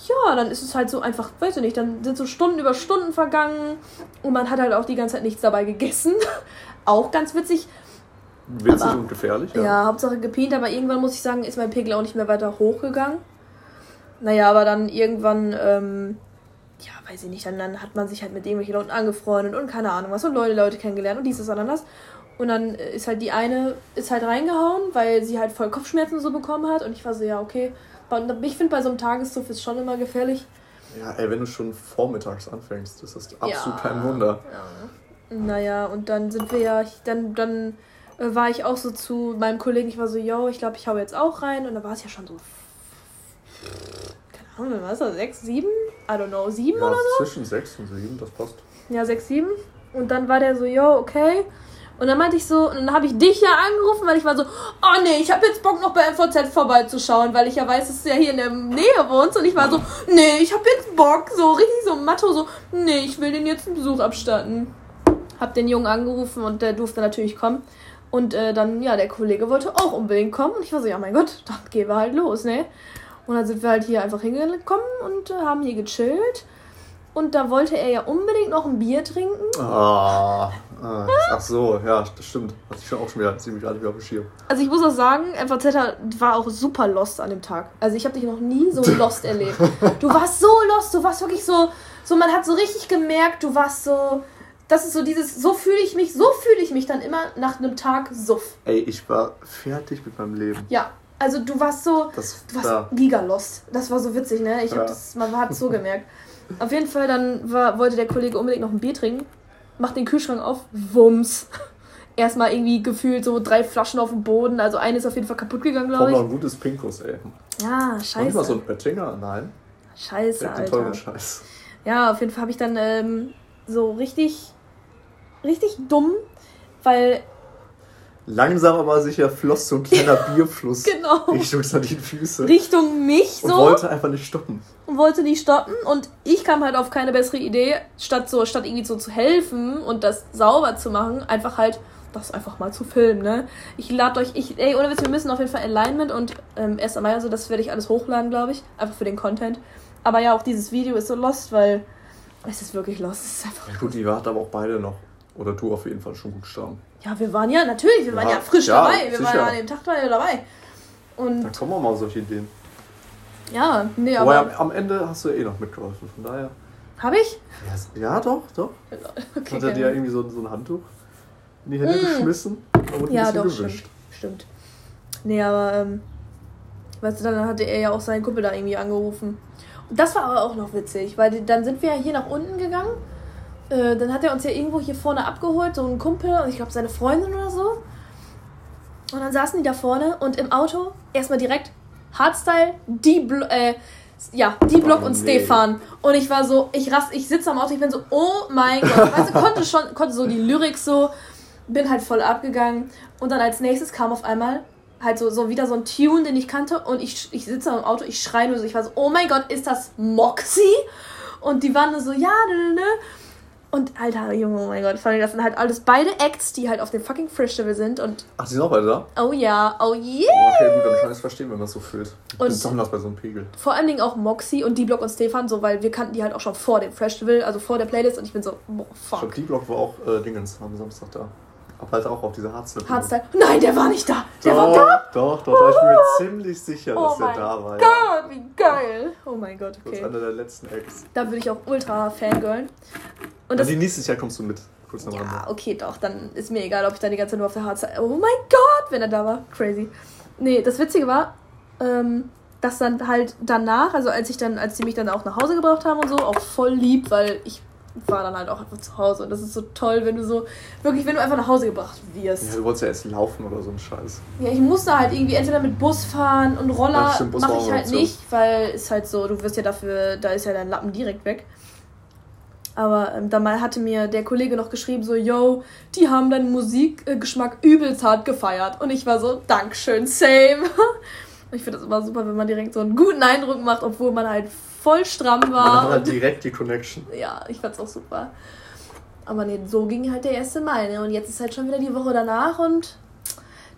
ja, dann ist es halt so einfach, weiß ich nicht, dann sind so Stunden über Stunden vergangen und man hat halt auch die ganze Zeit nichts dabei gegessen. auch ganz witzig. Witzig aber, und gefährlich, ja. Ja, Hauptsache gepient, aber irgendwann muss ich sagen, ist mein Pegel auch nicht mehr weiter hochgegangen. Naja, aber dann irgendwann, ähm, ja, weiß ich nicht, dann, dann hat man sich halt mit irgendwelchen Leuten angefreundet und keine Ahnung was und Leute, Leute kennengelernt und dieses und das. Und dann ist halt die eine, ist halt reingehauen, weil sie halt voll Kopfschmerzen so bekommen hat und ich war so, ja, okay, ich finde, bei so einem Tagessuff ist schon immer gefährlich. Ja, ey, wenn du schon vormittags anfängst, das ist absolut ja, kein Wunder. Ja. Naja, und dann sind wir ja, dann, dann äh, war ich auch so zu meinem Kollegen, ich war so, yo, ich glaube, ich hau jetzt auch rein. Und da war es ja schon so, Ahnung, was ist das, sechs, sieben? I don't know, sieben ja, oder so? zwischen sechs und sieben, das passt. Ja, sechs, sieben. Und dann war der so, yo, okay. Und dann meinte ich so, und dann habe ich dich ja angerufen, weil ich war so, oh nee, ich habe jetzt Bock noch bei MVZ vorbeizuschauen, weil ich ja weiß, dass du ja hier in der Nähe wohnst. Und ich war so, nee, ich habe jetzt Bock, so richtig so Matto, so, nee, ich will den jetzt einen Besuch abstatten. Hab den Jungen angerufen und der durfte natürlich kommen. Und äh, dann, ja, der Kollege wollte auch unbedingt kommen. Und ich war so, ja mein Gott, dann gehen wir halt los, ne? Und dann sind wir halt hier einfach hingekommen und äh, haben hier gechillt. Und da wollte er ja unbedingt noch ein Bier trinken. Ah, ah ach so, ja, das stimmt. Hatte ich schon auch schon wieder ziemlich alt wie auf dem Schirm. Also ich muss auch sagen, MVZ war auch super lost an dem Tag. Also ich habe dich noch nie so lost erlebt. Du warst so lost, du warst wirklich so, so man hat so richtig gemerkt, du warst so, das ist so dieses, so fühle ich mich, so fühle ich mich dann immer nach einem Tag Suff. Ey, ich war fertig mit meinem Leben. Ja, also du warst so, das, du warst da. giga lost. Das war so witzig, ne? Ich ja. hab das, man hat es so gemerkt. Auf jeden Fall, dann war, wollte der Kollege unbedingt noch ein Bier trinken. Macht den Kühlschrank auf, wumms. Erstmal irgendwie gefühlt so drei Flaschen auf dem Boden. Also eine ist auf jeden Fall kaputt gegangen, glaube ich. noch ein gutes Pinkus, ey. Ja, scheiße. Noch mal so ein Oettinger? Nein. Scheiße, Alter. teuren Scheiß. Ja, auf jeden Fall habe ich dann ähm, so richtig, richtig dumm, weil Langsam aber sicher floss so ein kleiner Bierfluss genau. Richtung die Füße. Richtung mich so. Und wollte einfach nicht stoppen. Und wollte nicht stoppen. Und ich kam halt auf keine bessere Idee, statt so, statt irgendwie so zu helfen und das sauber zu machen, einfach halt das einfach mal zu filmen, ne? Ich lade euch, ich, ey, ohne Witz, wir müssen auf jeden Fall Alignment und ähm, 1. Mai, also das werde ich alles hochladen, glaube ich. Einfach für den Content. Aber ja, auch dieses Video ist so lost, weil es ist wirklich lost. Es ist einfach ja, gut, die warten aber auch beide noch. Oder du auf jeden Fall schon gut starten. Ja, wir waren ja, natürlich, wir ja, waren ja frisch ja, dabei. Wir sicher. waren ja an dem Tag dabei. Und da kommen wir mal solche Ideen. Ja, nee, aber. aber am Ende hast du ja eh noch mitgeholfen, von daher. Hab ich? Ja, ja doch, doch. Okay, Hat er dir ja irgendwie so, so ein Handtuch in die Hände mm. geschmissen und ja, doch, gewischt. Stimmt, stimmt. Nee, aber, ähm, weißt du, dann hatte er ja auch seinen Kumpel da irgendwie angerufen. Und das war aber auch noch witzig, weil dann sind wir ja hier nach unten gegangen äh, dann hat er uns ja irgendwo hier vorne abgeholt, so ein Kumpel, ich glaube seine Freundin oder so. Und dann saßen die da vorne und im Auto erstmal direkt Hardstyle, die, äh, ja, die Block oh, und nee. Stefan. Und ich war so, ich rast, ich sitze am Auto, ich bin so, oh mein Gott. weißt du, konnte schon, konnte so die Lyrik so. bin halt voll abgegangen. Und dann als nächstes kam auf einmal halt so, so wieder so ein Tune, den ich kannte. Und ich, ich sitze im Auto, ich schreie nur so, ich war so, oh mein Gott, ist das Moxie? Und die waren nur so, ja, ne, ne, ne. Und Alter, Junge, oh mein Gott, vor allem, das sind halt alles beide Acts, die halt auf dem fucking Festival sind. Und Ach, die sind auch beide da? oh ja, oh yeah. Okay, gut, dann kann ich es verstehen, wenn man es so fühlt. Und- Besonders bei so einem Pegel. Vor allen Dingen auch Moxie und D-Block und Stefan, so, weil wir kannten die halt auch schon vor dem Festival, also vor der Playlist. Und ich bin so, boah, Ich fuck. glaube, D-Block war auch äh, Dingens am Samstag da. Aber halt auch auf dieser Hardstyle. Hardstyle. Nein, der war nicht da. Der doch, war da. Doch, doch, da ich bin mir ziemlich sicher, Oh dass der mein da war. Ja. Gott, wie geil. Oh mein Gott, Das ist okay. einer der letzten Acts. Da würde ich auch ultra fangirlen. Und die nächstes Jahr kommst du mit. Kurz ja, Rande. okay, doch, dann ist mir egal, ob ich da die ganze Zeit nur auf der Hardstyle. Oh mein Gott, wenn er da war. Crazy. Nee, das Witzige war, ähm, dass dann halt danach, also als ich dann, als die mich dann auch nach Hause gebracht haben und so, auch voll lieb, weil ich war dann halt auch einfach zu Hause. Und das ist so toll, wenn du so, wirklich, wenn du einfach nach Hause gebracht wirst. Ja, du wolltest ja erst laufen oder so ein Scheiß. Ja, ich musste halt irgendwie entweder mit Bus fahren und Roller Ja, mache ich halt nicht, weil ist halt so, du wirst ja dafür, da ist ja dein Lappen direkt weg. Aber ähm, da mal hatte mir der Kollege noch geschrieben, so, yo, die haben deinen Musikgeschmack übelst hart gefeiert. Und ich war so, Dankeschön, same. ich finde das immer super, wenn man direkt so einen guten Eindruck macht, obwohl man halt voll stramm Man war. hat halt direkt die Connection. ja, ich fand's auch super. Aber nee, so ging halt der 1. Mai, ne? Und jetzt ist halt schon wieder die Woche danach und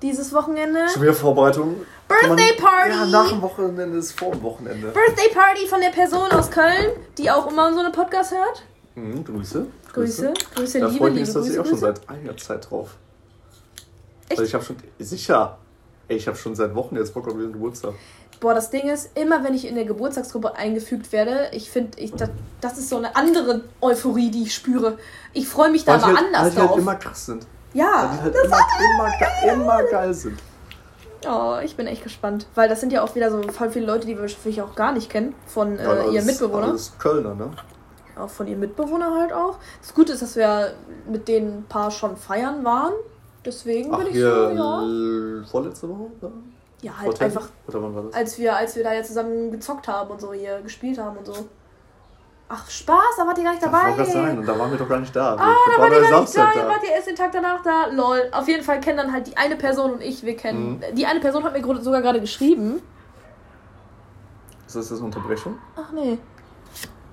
dieses Wochenende. Schon wieder Vorbereitung. Birthday man- Party! Ja, nach dem Wochenende ist vor dem Wochenende. Birthday Party von der Person aus Köln, die auch immer so eine Podcast hört. Mhm, Grüße. Grüße. Grüße, Da liebe, freue ich liebe mich tatsächlich Grüße. auch schon Grüße. seit einiger Zeit drauf. Echt? Also ich habe schon, sicher, ey, ich habe schon seit Wochen jetzt Bock auf ihren Geburtstag. Boah, das Ding ist, immer wenn ich in der Geburtstagsgruppe eingefügt werde, ich finde, ich, das, das ist so eine andere Euphorie, die ich spüre. Ich freue mich da Weil die mal halt, anders weil die halt drauf. immer krass sind. Weil ja, die halt immer, immer, ge immer geil sind. oh, ich bin echt gespannt. Weil das sind ja auch wieder so voll viele Leute, die wir wahrscheinlich auch gar nicht kennen. Von äh, Ja, ihren Mitbewohnern. Alles Kölner, ne? Auch von ihren Mitbewohnern halt auch. Das Gute ist, dass wir mit ein paar schon feiern waren. Deswegen Ach, bin ich so, ja. l- vorletzte Woche? Oder? Ja, Vor halt Tennis? einfach Oder wann war das? als wir, als wir da ja zusammen gezockt haben und so hier gespielt haben und so. Ach, Spaß, da wart ihr gar nicht Das dabei. gerade sein, und da waren wir doch gar nicht da. Ah, da wart waren ihr gar nicht da, ihr wart ihr erst den Tag danach da. Lol. Auf jeden Fall kennen dann halt die eine Person und ich, wir kennen. Mhm. Die eine Person hat mir sogar gerade geschrieben. Ist das jetzt eine Unterbrechung? Ach nee.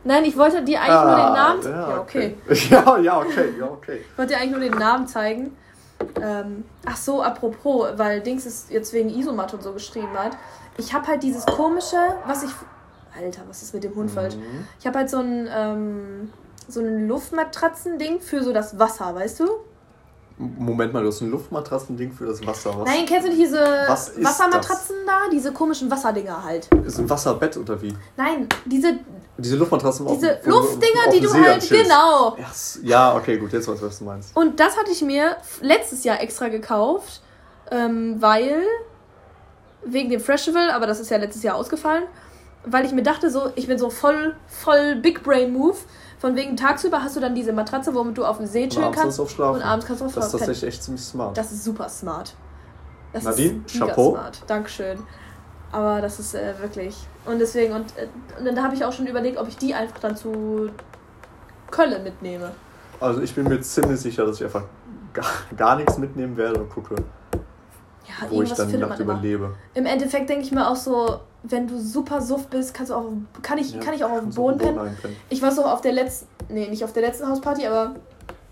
Nein, ich wollte dir eigentlich nur den Namen. Ah, Ja, ja, okay. Ja, ja, okay, ja, okay. Ich wollte dir eigentlich nur den Namen zeigen. Ähm, ach so, apropos, weil Dings es jetzt wegen Isomat und so geschrieben hat. Ich habe halt dieses komische, was ich. Alter, was ist mit dem Hund falsch? Mhm. Ich habe halt so ein, ähm, so ein Luftmatratzen-Ding für so das Wasser, weißt du? Moment mal, du hast ein Luftmatratzen-Ding für das Wasser. Was? Nein, kennst du nicht diese Was ist Wassermatratzen da? Diese komischen Wasserdinger halt. Ist ein Wasserbett oder wie? Nein, diese, Diese Luftmatratzen auf diese du Luftdinger, auf die du See halt. Genau. Ja, s- Ja, okay, gut, jetzt weiß ich, was du meinst. Und das hatte ich mir letztes Jahr extra gekauft, ähm, weil. Wegen dem Festival, aber das ist ja letztes Jahr ausgefallen. Weil ich mir dachte, so, ich bin so voll, voll Big Brain Move. Von wegen tagsüber hast du dann diese Matratze, womit du auf dem See chillen kannst auf. Und abends kannst du auf Das ist tatsächlich echt ziemlich smart. Das ist super smart. Das Nadine, Chapeau. smart. Dankeschön. Aber das ist äh, wirklich. Und deswegen, und, äh, und dann habe ich auch schon überlegt, ob ich die einfach dann zu Köln mitnehme. Also ich bin mir ziemlich sicher, dass ich einfach gar, gar nichts mitnehmen werde und gucke, Ja, wo ich dann die Nacht man immer. überlebe. Im Endeffekt denke ich mir auch so, wenn du super suff bist, kannst du auch, kann ich, Ja, kann ich auch auf dem Boden pennen. Ich war so auf der letzten, nee, nicht auf der letzten Hausparty, aber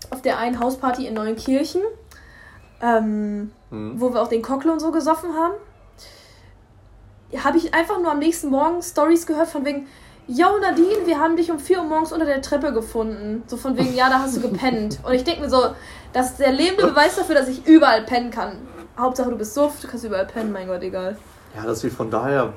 auf der einen Hausparty in Neunkirchen, ähm, Mhm. wo wir auch den Cockle und so gesoffen haben, habe ich einfach nur am nächsten Morgen Stories gehört von wegen, Yo Nadine, wir haben dich um 4 Uhr morgens unter der Treppe gefunden. So von wegen, ja, da hast du gepennt. Und ich denke mir so, das ist der lebende Beweis dafür, dass ich überall pennen kann. Hauptsache du bist suff, du kannst überall pennen, mein Gott, egal. Ja, das ist wie von daher,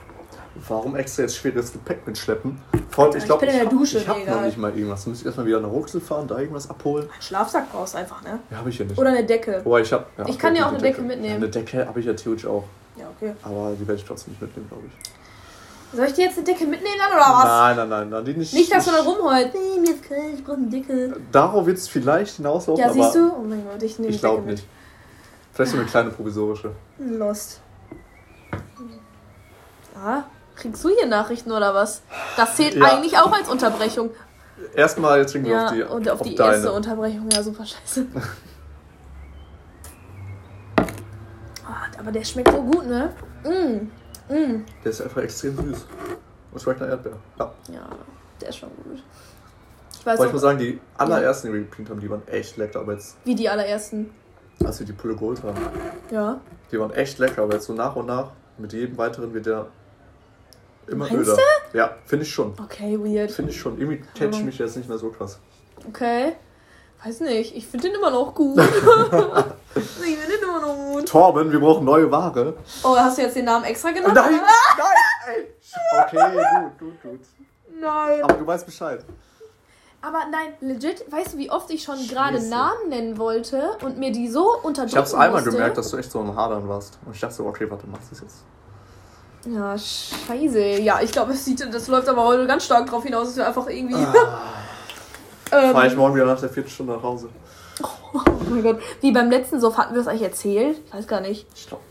warum extra jetzt schweres Gepäck mitschleppen? Vor allem, ich Ich glaube, bin in der hab- Dusche, ich habe egal. noch nicht mal irgendwas. Dann muss ich erstmal wieder nach Ruxel fahren, da irgendwas abholen. Schlafsack brauchst du einfach, ne? Ja, habe ich ja nicht. Oder eine Decke. Wobei ich habe. Ich kann dir auch eine Decke mitnehmen. Ja, eine Decke habe ich ja theoretisch auch. Ja, okay. Aber die werde ich trotzdem nicht mitnehmen, glaube ich. Soll ich dir jetzt eine Decke mitnehmen dann oder was? Nein, nein, nein, nein. Die nicht, Nicht, dass du dann rumheulst. Nee, mir ist kalt, ich brauche eine Decke. Darauf wird es vielleicht hinauslaufen, Ja, siehst du? Oh mein Gott, ich nehme ich glaube nicht. Vielleicht so eine kleine provisorische. Lost. Ah, kriegst du hier Nachrichten oder was? Das zählt Ja. eigentlich auch als Unterbrechung. Erstmal jetzt trinken wir Ja, auf die, und auf die deine. erste Unterbrechung. Ja, super scheiße. Aber der schmeckt so gut, ne? Mm. Mm. Der ist einfach extrem süß. Und schmeckt nach Erdbeer. Ja. Ja, der ist schon gut. Ich weiß ich muss auch, sagen, die allerersten, die wir geplant haben, die waren echt lecker. Aber jetzt, wie die allerersten. als wir die Pulle Gold haben, Ja. die waren echt lecker. Aber jetzt so nach und nach, mit jedem weiteren wird der immer Meinst öder. Ja, finde ich schon. Okay, weird. Finde ich schon. Irgendwie catch mich jetzt nicht mehr so krass. Okay. Weiß nicht. Ich finde den immer noch gut. ich finde den immer noch gut. Torben, wir brauchen neue Ware. Oh, hast du jetzt den Namen extra genannt? Nein, nein, ey. Okay, gut, gut, gut. Nein. Aber du weißt Bescheid. Aber nein, legit, weißt du, wie oft ich schon gerade. Namen nennen wollte und mir die so unterdrücken Ich hab's einmal musste. gemerkt, dass du echt so am Hadern warst. Und ich dachte so, okay, warte, machst du es jetzt. Ja, scheiße. Ja, ich glaube, es sieht, das läuft aber heute ganz stark drauf hinaus, dass wir einfach irgendwie. ähm, Fahr ich morgen wieder nach der vierten Stunde nach Hause. Oh mein Gott. Wie beim letzten Sof hatten wir es eigentlich erzählt? Ich weiß gar nicht. Ich glaube.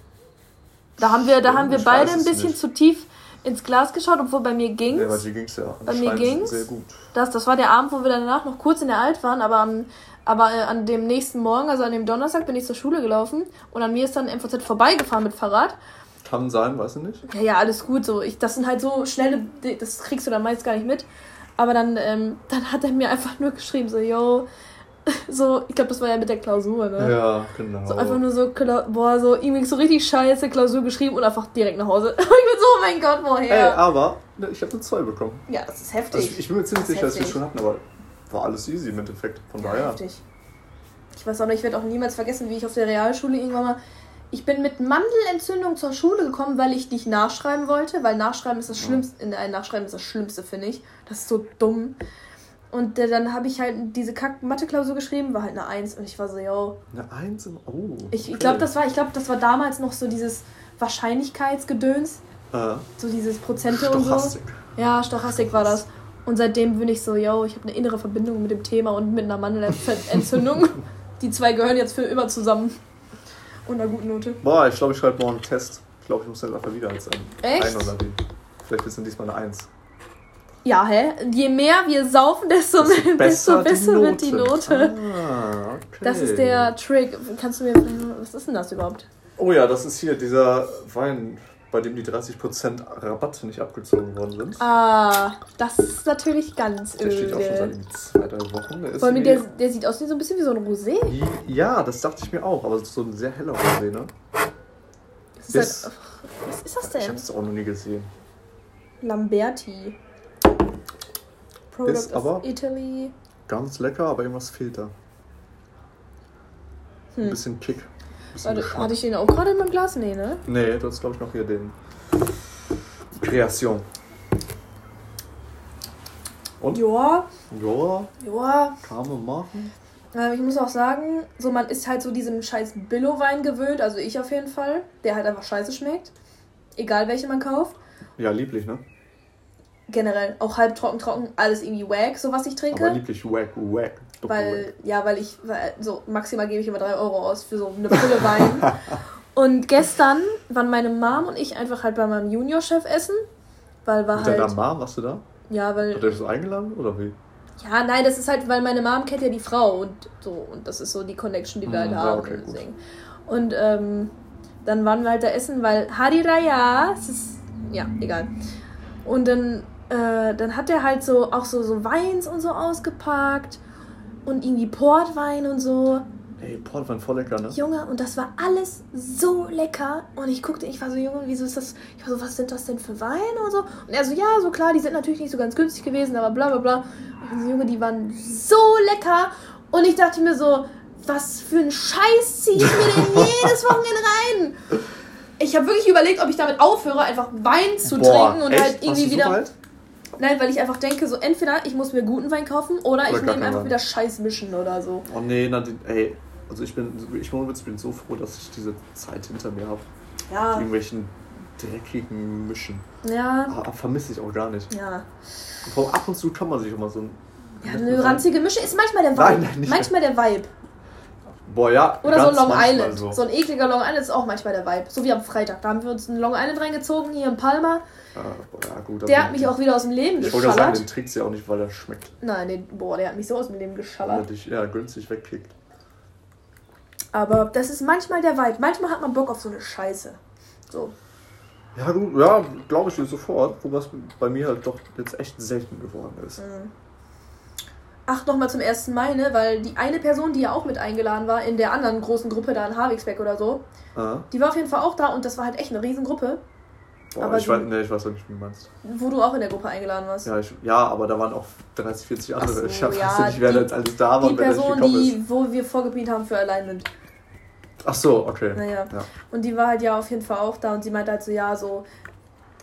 Da haben wir, da haben wir beide ein bisschen nicht. zu tief ins Glas geschaut, obwohl bei mir ging's. Ja, bei dir ging's ja. Bei mir ging's. Sehr gut. Das, das war der Abend, wo wir danach noch kurz in der Alt waren, aber, am, aber äh, an dem nächsten Morgen, also an dem Donnerstag, bin ich zur Schule gelaufen und an mir ist dann MVZ vorbeigefahren mit Fahrrad. Kann sein, weiß ich nicht. Ja, ja, alles gut. So, ich, das sind halt so schnelle, das kriegst du dann meist gar nicht mit. Aber dann, ähm, dann hat er mir einfach nur geschrieben, so, yo, so, ich glaube, das war ja mit der Klausur, ne? Ja, genau. So einfach nur so, boah, so irgendwie so richtig scheiße Klausur geschrieben und einfach direkt nach Hause. ich bin so, oh mein Gott, Ey, woher? aber ne, ich habe eine 2 bekommen. Ja, das ist Also heftig. ich, ich bin mir ziemlich Das sicher, dass wir heftig. schon hatten, aber war alles easy im Endeffekt. Von Ja, daher. heftig. Ich weiß auch nicht, ich werde auch niemals vergessen, wie ich auf der Realschule irgendwann mal. Ich bin mit Mandelentzündung zur Schule gekommen, weil ich nicht nachschreiben wollte, weil Nachschreiben ist das Ja. Schlimmste. In ein Nachschreiben ist das Schlimmste, finde ich. Das ist so dumm. Und äh, dann habe ich halt diese kack Mathe-Klausur geschrieben, war halt eine Eins und ich war so, yo. Eine 1 im. Oh. Ich, ich glaube, das war, ich glaube, das war damals noch so dieses Wahrscheinlichkeitsgedöns, Äh, so dieses Prozente und so. Stochastik. Ja, Stochastik war das. Und seitdem bin ich so, yo, ich habe eine innere Verbindung mit dem Thema und mit einer Mandelentzündung. Die zwei gehören jetzt für immer zusammen. Und einer guten Note. Boah, ich glaube, ich schreibe morgen einen Test. Ich glaube, ich muss jetzt einfach wieder als ein. Echt? Ein oder wie. Vielleicht ist es diesmal eine 1. Ja, hä? Je mehr wir saufen, desto, desto besser wird die Note. Ah, okay. Das ist der Trick. Kannst du mir. Was ist denn das überhaupt? Oh ja, das ist hier dieser Wein, bei dem die 30% Rabatt nicht abgezogen worden sind. Ah, das ist natürlich ganz Der steht auch schon seit zwei, drei Wochen. Der ist Vor allem, der, der sieht aus wie so ein bisschen wie so ein Rosé. Ja, das dachte ich mir auch, aber es ist so ein sehr heller Rosé, ne? Das Bis- ist halt, was ist das Ich denn? habe es auch noch nie gesehen. Lamberti. Product Ist of aber- Italy. Ganz lecker, aber irgendwas fehlt da. Ein Hm. bisschen Kick. Ein bisschen Warte, hatte ich den auch gerade in meinem Glas? Nee, ne? Nee, du hast glaube ich noch hier den Kreation. Und? Ja, Ja, ja. kann man machen. Äh, Ich muss auch sagen, so man ist halt so diesem scheiß Billo-Wein gewöhnt, also ich auf jeden Fall, der halt einfach scheiße schmeckt. Egal welche man kauft. Ja, lieblich, ne? Generell, auch halb trocken, trocken, alles irgendwie wack, so was ich trinke. Aber lieblich, wack, wack. Weil, ja, weil ich, weil, so maximal gebe ich immer 3 Euro aus für so eine Pulle Wein. und gestern waren meine Mom und ich einfach halt bei meinem Juniorchef essen. Weil war Mit deiner halt. Mom, warst du da? Ja, weil. Hat er dich so eingeladen oder wie? Ja, nein, das ist halt, weil meine Mom kennt ja die Frau und so. Und das ist so die Connection, die wir halt ja, haben. okay. Und ähm, dann waren wir halt da essen, weil Hari Raya, es ist. Ja, egal. Und dann, äh, dann hat er halt so auch so, so Weins und so ausgepackt. Und irgendwie Portwein und so. Ey, Portwein voll lecker, ne? Junge, und das war alles so lecker. Und ich guckte, ich war so, Junge, wieso ist das? Ich war so, was sind das denn für Weine und so? Und er so, ja, so klar, die sind natürlich nicht so ganz günstig gewesen, aber bla bla bla. Und so, Junge, die waren so lecker. Und ich dachte mir so, was für ein Scheiß ziehe ich mir denn jedes Wochenende rein? Ich habe wirklich überlegt, ob ich damit aufhöre, einfach Wein zu trinken und echt? halt irgendwie wieder. weit? Nein, weil ich einfach denke, so entweder ich muss mir guten Wein kaufen oder, Oder ich nehme einfach Wein. wieder Scheiß mischen oder so. Oh nee, Nadine, ey. Also ich bin, ich bin so froh, dass ich diese Zeit hinter mir habe. Ja. Irgendwelchen dreckigen Mischen. Ja. Ah, vermisse ich auch gar nicht. Ja. Vor ab und zu kann man sich immer so ein. Ja, eine ranzige Mische ist manchmal der Vibe. Nein, nein, nicht. manchmal der Vibe. Boah, ja. Oder so ganz Long Island. So. So. ein ekliger Long Island ist auch manchmal der Vibe. So wie am Freitag. Da haben wir uns einen Long Island reingezogen, hier in Palma. Ah, boah, ja, gut, Der hat mich auch wieder aus dem Leben Ich wollte gerade sagen, geschallert. den trägst du ja auch nicht, weil er schmeckt. Nein, den, boah, der hat mich so aus dem Leben Weil er geschallert. dich ja, günstig wegkickt. Aber das ist manchmal der Vibe. Manchmal hat man Bock auf so eine Scheiße. So. Ja, gut, ja, glaube ich dir sofort, wobei es bei mir halt doch jetzt echt selten geworden ist. Mhm. Ach, nochmal zum 1. Mai, ne? Weil die eine Person, die ja auch mit eingeladen war, in der anderen großen Gruppe da in Havigsbeck oder so, Ah. die war auf jeden Fall auch da und das war halt echt eine Riesengruppe, Boah, Aber ich, die- weiß, nee, ich weiß nicht, wie du meinst. wo du auch in der Gruppe eingeladen warst. Ja, ich, ja, aber da waren auch 30, 40 andere. So, ich weiß ja, nicht, wer die- da jetzt alles da war Die Person, gekommen ist. die, wo wir vorgeplant haben für Alignment. Ach so, okay. Naja. Ja. Und die war halt ja auf jeden Fall auch da und sie meinte halt so, ja, so,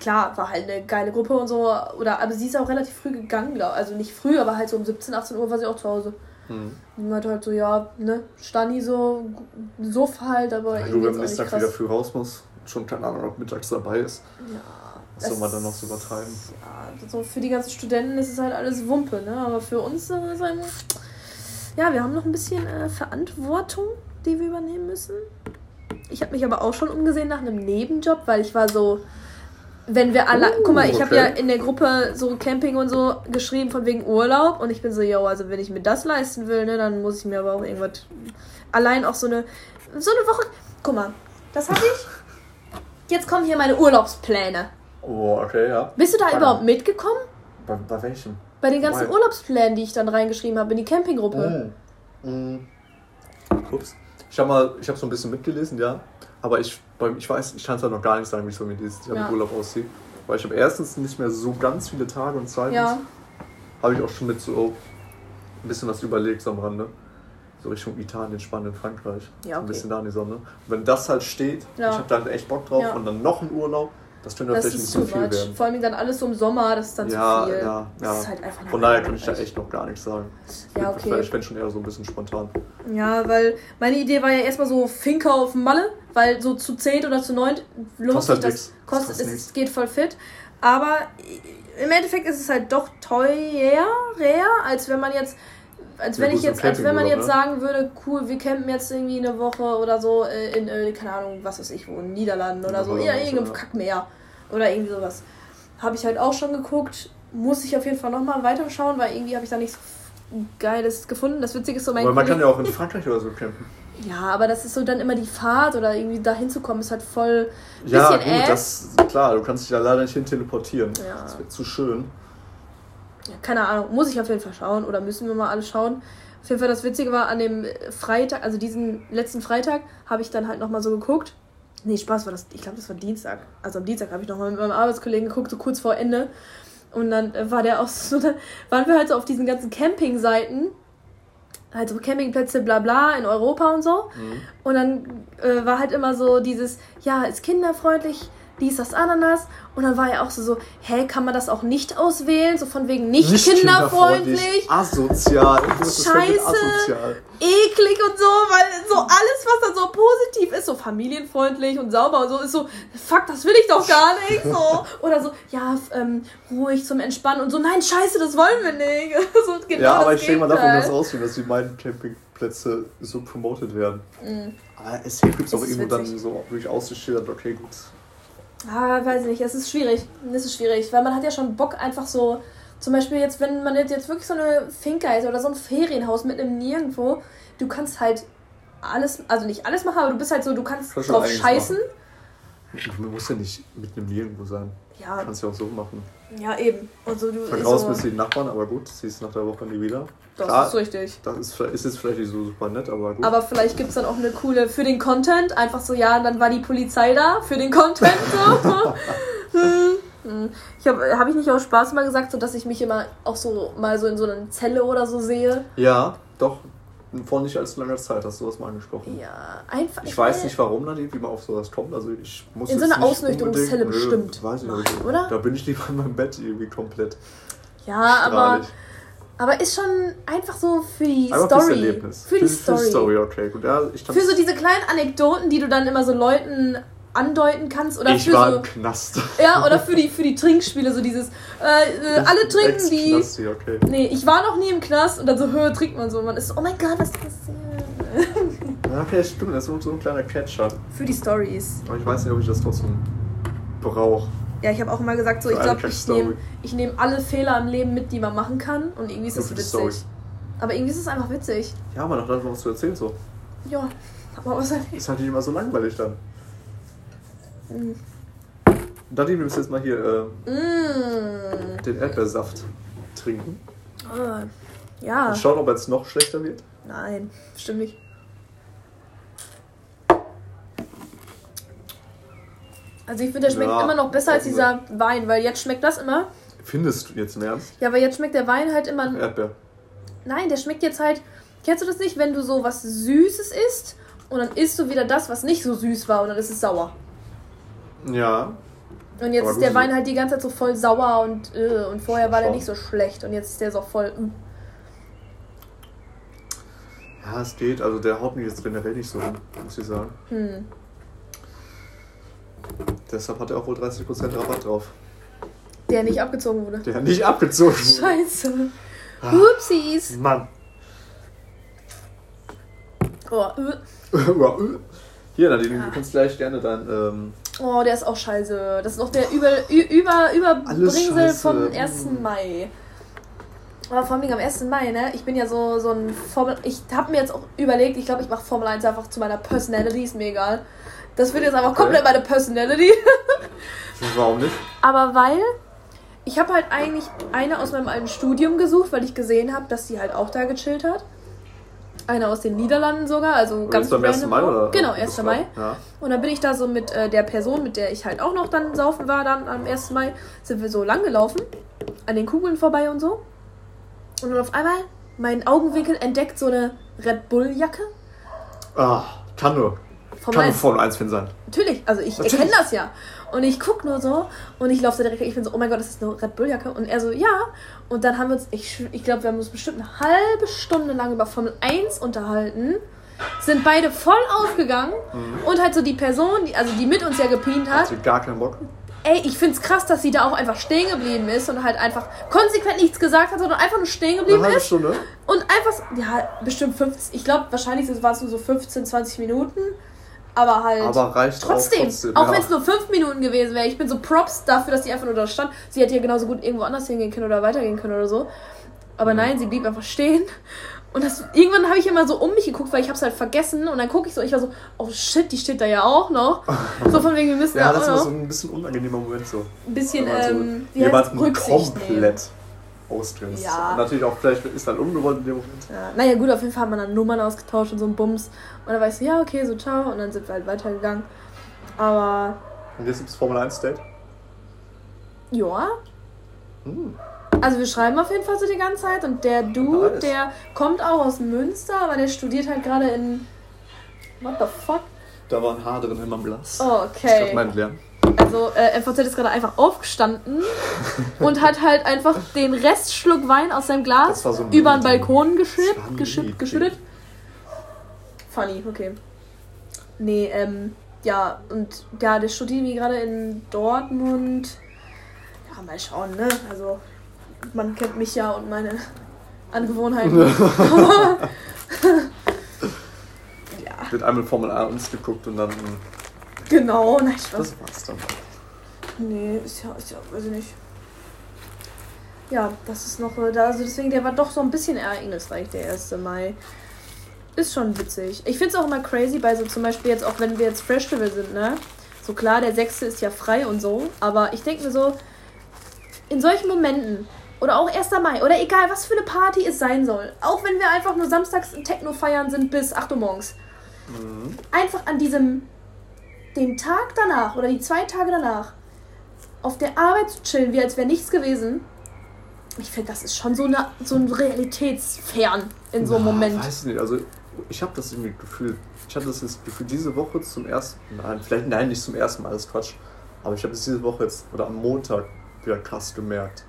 klar, war halt eine geile Gruppe und so, oder, aber sie ist auch relativ früh gegangen, glaub, also nicht früh, aber halt so um 17, 18 Uhr war sie auch zu Hause. Hm. Und meinte halt so, ja, ne, Stani so, Suff halt, aber Ja, gut, wenn man Tag wieder früh raus muss, schon keine Ahnung, ob mittags dabei ist. Ja, Was soll man dann noch so übertreiben? Ja, so für die ganzen Studenten ist es halt alles Wumpe, ne, aber für uns äh, ist halt, ja, wir haben noch ein bisschen äh, Verantwortung, die wir übernehmen müssen. Ich habe mich aber auch schon umgesehen nach einem Nebenjob, weil ich war so, wenn wir alle, Oh, guck mal, ich habe okay. ja in der Gruppe so Camping und so geschrieben von wegen Urlaub und ich bin so, yo, also wenn ich mir das leisten will, ne, dann muss ich mir aber auch irgendwas, allein auch so eine, so eine Woche, guck mal, das habe ich. Jetzt kommen hier meine Urlaubspläne. Oh, okay, ja. Bist du da Warte. überhaupt mitgekommen? Bei, bei welchem? Bei den ganzen Why? Urlaubsplänen, die ich dann reingeschrieben habe in die Campinggruppe. Mm. Ups. Ich habe mal, ich habe so ein bisschen mitgelesen, ja. Aber ich, ich weiß, ich kann es halt noch gar nicht sagen, wie es so mit dieses Jahr Ja. mit Urlaub aussieht. Weil ich habe erstens nicht mehr so ganz viele Tage und zweitens Ja. habe ich auch schon mit so ein bisschen was überlegt am Rande. So Richtung Italien, Spanien, Frankreich. Ja, Ein okay. bisschen da in die Sonne. Und wenn das halt steht, Ja. ich habe da halt echt Bock drauf und dann noch ein Urlaub, das könnte Das tatsächlich ist nicht so viel much. werden. Vor allem dann alles so im Sommer, das ist dann Ja, zu viel. ja, Das ja. ist halt einfach Von daher kann ich da echt noch gar nichts sagen. Ja, Ich bin- okay. Ich bin schon eher so ein bisschen spontan. Ja, weil meine Idee war ja erstmal so Finker auf Malle, weil so zu 10 oder zu 9 lohnt Kostet sich halt das. nix. Kostet, kostet es geht voll fit. Aber im Endeffekt ist es halt doch teurer, als wenn man jetzt. Als Ja, wenn ich jetzt, als wenn man jetzt Campingurlaub, sagen würde, cool, wir campen jetzt irgendwie eine Woche oder so äh, in, äh, keine Ahnung, was weiß ich wo, in Niederlanden oder Ja, so, ja, so, irgendeinem ja. Kackmeer oder irgendwie sowas. Habe ich halt auch schon geguckt, muss ich auf jeden Fall nochmal weiterschauen, weil irgendwie habe ich da nichts Geiles gefunden. Das Witzige ist so, mein Aber man kann ja auch in Frankreich oder so campen. Ja, aber das ist so dann immer die Fahrt oder irgendwie da hinzukommen, ist halt voll. Ja, gut, das klar, du kannst dich da leider nicht hin teleportieren. Ja. Das wird zu schön. Ja, keine Ahnung, muss ich auf jeden Fall schauen oder müssen wir mal alle schauen. Auf jeden Fall das Witzige war, an dem Freitag, also diesen letzten Freitag, habe ich dann halt nochmal so geguckt. Nee, Spaß war das, ich glaube, das war Dienstag. Also am Dienstag habe ich nochmal mit meinem Arbeitskollegen geguckt, so kurz vor Ende. Und dann war der auch so, dann waren wir halt so auf diesen ganzen Campingseiten. Halt so Campingplätze, bla bla, in Europa und so. Und dann äh, war halt immer so dieses, ja, ist kinderfreundlich, dies, das, Ananas. Und dann war ja auch so, so, hä, kann man das auch nicht auswählen? So von wegen nicht, kinderfreundlich, Asozial. Du bist das wirklich Scheiße. Asozial. eklig und so, weil so alles, was dann so positiv ist, so familienfreundlich und sauber und so, ist so, fuck, das will ich doch gar nicht. So. Oder so, ja, ähm, ruhig zum Entspannen und so, nein, scheiße, das wollen wir nicht. so, genau ja, aber das ich denke mal davon ganz aus, dass die meisten Campingplätze so promotet werden. Mhm. Aber es gibt es auch Es ist irgendwo dann witzig. so wirklich ausgeschildert, okay, gut. Ah, weiß nicht, es ist schwierig. Es ist schwierig, weil man hat ja schon Bock einfach so, zum Beispiel jetzt, wenn man jetzt wirklich so eine Finca ist oder so ein Ferienhaus mit einem Nirgendwo, du kannst halt alles, also nicht alles machen, aber du bist halt so, du kannst drauf scheißen. Man muss ja nicht mit einem Nirgendwo sein. Ja, Kannst ja auch so machen. ja, eben. Und so, du Von ist raus so, bist du die Nachbarn, aber gut, siehst nach der Woche nie wieder. Das Klar, ist richtig. Das ist, vielleicht- ist jetzt vielleicht nicht so super nett, aber gut. Aber vielleicht gibt es dann auch eine coole für den Content. Einfach so, ja, dann war die Polizei da für den Content. So. Hm, ich habe hab ich nicht aus Spaß mal gesagt, so dass ich mich immer auch so mal so in so einer Zelle oder so sehe. ja, doch. Vor nicht allzu langer Zeit hast du das mal angesprochen. Ja, einfach. Ich weiß will- nicht, warum dann wie man auf sowas kommt. Also ich muss In so einer Ausnüchterungszelle unbedingt- Nö, bestimmt. Weiß ich nicht. oder? Da bin ich lieber in meinem Bett irgendwie komplett. Ja, aber, strahlig. aber ist schon einfach so für die Einfach fürs Story. Erlebnis. Für die Für Story. Story, okay. Gut, ja, Für so diese kleinen Anekdoten, die du dann immer so Leuten andeuten kannst. Oder ich für war so. im Knast. Ja, oder für die, für die Trinkspiele, so dieses, äh, äh, alle trinken die. Ex-Knasti, okay. Nee, ich war noch nie im Knast und dann so, hör, trinkt man so. Und man ist so, oh mein Gott, was passiert? Ja, okay, stimmt. Das ist so ein kleiner Catcher. Für die Stories. Aber ich weiß nicht, ob ich das trotzdem brauche. Ja, ich habe auch immer gesagt, so, Für ich glaube, ich nehme ich nehm alle Fehler im Leben mit, die man machen kann. Und irgendwie ist das witzig. Story. Aber irgendwie ist es einfach witzig. Ja, man hat einfach was zu erzählen so. Ja. Aber was halt Ist halt nicht immer so langweilig dann. Mm. Daddy, wir müssen jetzt mal hier äh, Mm. den Erdbeersaft trinken. Ah, ja. Und schauen, ob er jetzt noch schlechter wird. Nein, bestimmt nicht. Also ich finde, der schmeckt Ja, immer noch besser als also- dieser Wein, weil jetzt schmeckt das immer. Findest du jetzt im Ernst? Ja, aber jetzt schmeckt der Wein halt immer. Erdbeer. Nein, der schmeckt jetzt halt. Kennst du das nicht, wenn du so was Süßes isst und dann isst du wieder das, was nicht so süß war und dann ist es sauer. Ja. Und jetzt ist der gut, Wein halt die ganze Zeit so voll sauer und äh, und vorher war der nicht so schlecht und jetzt ist der so voll. mm. Ja, es geht. Also der haut mich jetzt generell nicht so hin, muss ich sagen. Hm. Deshalb hat er auch wohl 30% Rabatt drauf. Der nicht abgezogen wurde. Der hat nicht abgezogen. wurde. Scheiße. Ah. Mann. Oh, äh. Hier, Nadine, Ja. du kannst gleich gerne dein. Ähm, oh, der ist auch scheiße. Das ist noch der über, über, Überbringsel vom scheiße. 1. Mai. Aber vor allem am 1. Mai, ne? Ich bin ja so, so ein Formel. Ich habe mir jetzt auch überlegt, ich glaube, ich mache Formel 1 einfach zu meiner Personality, ist mir egal. Das wird jetzt einfach Okay. komplett meine Personality. warum nicht? Aber weil ich habe halt eigentlich eine aus meinem alten Studium gesucht, weil ich gesehen habe, dass sie halt auch da gechillt hat. Eine aus den Niederlanden sogar, also ganz beim 1. random Mai oder? Genau, 1. Mai. Ja. Und dann bin ich da so mit äh, der Person, mit der ich halt auch noch dann saufen war, dann am 1. Mai, sind wir so lang gelaufen, an den Kugeln vorbei und so. Und dann auf einmal, mein Augenwinkel entdeckt so eine Red Bull-Jacke. Ah, kann nur. Von Kann nur Formel 1 Fan sein. Natürlich, also ich Natürlich. erkenne das ja. Und ich guck nur so und ich laufe so direkt, ich bin so, oh mein Gott, das ist eine Red Bull-Jacke. Und er so, ja. Und dann haben wir uns, ich, ich glaube, wir haben uns bestimmt eine halbe Stunde lang über Formel 1 unterhalten. Sind beide voll aufgegangen und halt so die Person, die, also die mit uns ja gepient hat, Hat gar keinen Bock. ey, ich find's krass, dass sie da auch einfach stehen geblieben ist und halt einfach konsequent nichts gesagt hat, sondern einfach nur stehen Eine geblieben halbe ist. Stunde. Und einfach, ja, bestimmt 15, ich glaube, wahrscheinlich war es nur so 15, 20 Minuten. Aber halt. Aber reicht Trotzdem, auch trotzdem. auch ja. wenn es nur 5 Minuten gewesen wäre, ich bin so Props dafür, dass sie einfach nur da stand. Sie hätte ja genauso gut irgendwo anders hingehen können oder weitergehen können oder so. Aber nein, sie blieb einfach stehen. Und das, irgendwann habe ich immer so um mich geguckt, weil ich habe es halt vergessen. Und dann gucke ich so, ich war so, oh shit, die steht da ja auch noch. So von wegen, wir müssen Ja, da das ist so ein bisschen unangenehmer Moment so. ein bisschen, man so ähm, wie heißt Rücksicht nehmen. Ausgrenzt. Ja. Natürlich auch, vielleicht ist halt ungewollt in dem Moment. Ja, naja, gut, auf jeden Fall haben wir dann Nummern ausgetauscht und so ein Bums. Und dann war ich so, ja, okay, so ciao. Und dann sind wir halt weitergegangen. Aber, Und jetzt gibt's Formel 1 Date. ja. Hm. Also wir schreiben auf jeden Fall so die ganze Zeit. Und der Dude, der kommt auch aus Münster, aber der studiert halt gerade in. What the fuck? Da war ein Haar drin in meinem Glas. Oh, Ich glaube, okay. mein Lernen. Also äh, MVZ ist gerade einfach aufgestanden und hat halt einfach den Restschluck Wein aus seinem Glas so über den. Balkon geschippt, Mini-Ding. geschüttet. Funny, okay. Nee, ähm, ja, und ja, der studiert wie gerade in Dortmund. Ja, mal schauen, ne? Also, man kennt mich ja und meine Angewohnheiten. Ja, Wird einmal Formel 1 geguckt und dann. Genau, nein, Spaß. Das war's dann. Nee, ist ja, ist ja, weiß ich nicht. Ja, das ist noch, äh, da, also deswegen, der war doch so ein bisschen ereignisreich, der 1. Mai. Ist schon witzig. Ich finde es auch immer crazy, bei so zum Beispiel jetzt, auch wenn wir jetzt Festival sind, ne? So klar, der 6. ist ja frei und so, aber ich denke mir so, in solchen Momenten, oder auch 1. Mai, oder egal, was für eine Party es sein soll, auch wenn wir einfach nur samstags Techno feiern sind bis 8 Uhr morgens, Mhm. einfach an diesem, den Tag danach oder die zwei Tage danach auf der Arbeit zu chillen, wie als wäre nichts gewesen. Ich finde, das ist schon so, eine, so ein Realitätsfern in so einem Na, Moment. Weiß nicht, also ich habe das irgendwie Gefühl, ich hatte das jetzt Gefühl, diese Woche zum ersten nein, vielleicht nein, nicht zum ersten Mal, das ist Quatsch, aber ich habe es diese Woche jetzt, oder am Montag wieder krass gemerkt.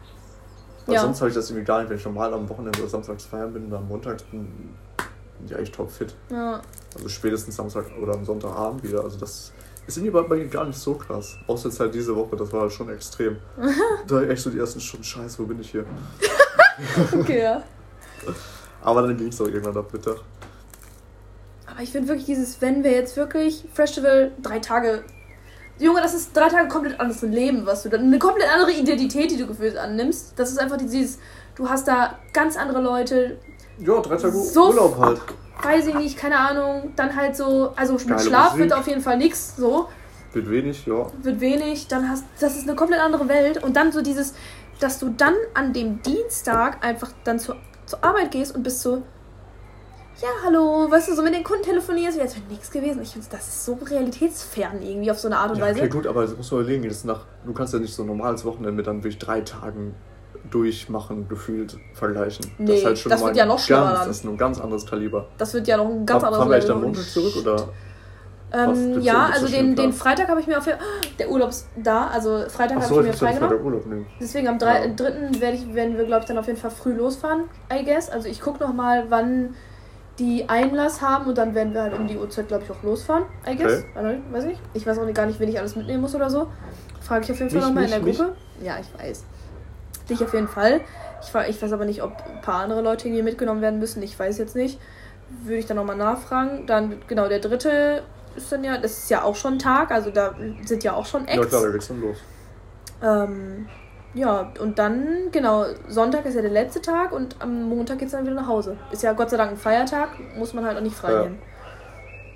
Weil Ja. sonst habe ich das irgendwie gar nicht, wenn ich normal am Wochenende oder samstags feiern bin und am Montag bin, bin ich eigentlich topfit. Ja. Also spätestens Samstag oder am Sonntagabend wieder. Also das ist irgendwie bei bei mir gar nicht so krass. Außer jetzt halt diese Woche, das war halt schon extrem. da war ich echt so die ersten Stunden, scheiße, wo bin ich hier? Okay, ja. Aber dann ging es auch irgendwann ab Mittag. Aber ich finde wirklich dieses, wenn wir jetzt wirklich Festival drei Tage. Junge, das ist drei Tage komplett anderes Leben, was du dann. Eine komplett andere Identität, die du gefühlt annimmst. Das ist einfach dieses. Du hast da ganz andere Leute, Ja, drei Tage So Urlaub halt. Weiß ich nicht, keine Ahnung. Dann halt so, also mit Geile Schlaf Musik. wird auf jeden Fall nichts, so. Wird wenig, ja. Wird wenig, dann hast, das ist eine komplett andere Welt. Und dann so dieses, dass du dann an dem Dienstag einfach dann zur, zur Arbeit gehst und bist so, ja, hallo, weißt du, so mit den Kunden telefonierst, wie als wäre nichts gewesen. Ich finde, das ist so realitätsfern irgendwie auf so eine Art und ja Weise. okay, gut, aber das musst du überlegen. Das nach, du kannst ja nicht so ein normales Wochenende mit dann wirklich drei Tagen durchmachen, gefühlt vergleichen. Nee, ist halt das mal wird ja noch schlimmer ganz. Das ist ein ganz anderes Kaliber. Das wird ja noch ein ganz anderes Fahren wir echt am. Montag zurück oder? Ähm, ja, also so den, den? Freitag habe ich mir auf jeden der Urlaub ist da, also Freitag habe Achso, ich ich mir freigenommen. Deswegen am 3. Ja. 3. Werde ich, werden wir, glaube ich, dann auf jeden Fall früh losfahren, I guess. Also ich gucke noch mal, wann die Einlass haben und dann werden wir halt um die Uhrzeit, glaube ich, auch losfahren, I guess. Okay. Weiß nicht. Ich weiß auch gar nicht, wen ich alles mitnehmen muss oder so. Frage ich auf jeden Fall Mich, noch mal in der mich, Gruppe. Ja, ich weiß. Dich auf jeden Fall. Ich, ich weiß aber nicht, ob ein paar andere Leute irgendwie mitgenommen werden müssen. Ich weiß jetzt nicht. Würde ich dann nochmal nachfragen. Dann, genau, der dritte ist dann ja, das ist ja auch schon ein Tag, also da sind ja auch schon Ja Acts. klar, da geht's dann los. Ähm, ja, und dann, genau, Sonntag ist ja der letzte Tag und am Montag geht's dann wieder nach Hause. Ist ja Gott sei Dank ein Feiertag, muss man halt auch nicht frei Ja. nehmen.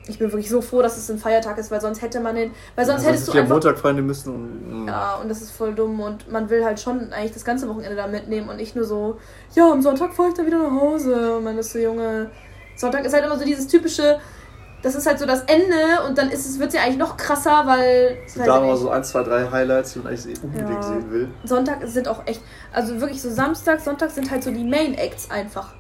Ich bin wirklich so froh, dass es ein Feiertag ist, weil sonst hätte man den. Weil sonst Ja, hättest du am einfach. Montag frei nehmen müssen und. mh. Ja, und das ist voll dumm und man will halt schon eigentlich das ganze Wochenende da mitnehmen und nicht nur so, ja, am Sonntag fahre ich dann wieder nach Hause. Und man ist so, Junge. Sonntag ist halt immer so dieses typische, das ist halt so das Ende und dann ist es, wird es ja eigentlich noch krasser, weil. sind weiß da nicht. so ein, zwei, drei Highlights, die man eigentlich unbedingt Ja. sehen will. Sonntag sind auch echt, also wirklich so Samstag, Sonntag sind halt so die Main Acts einfach.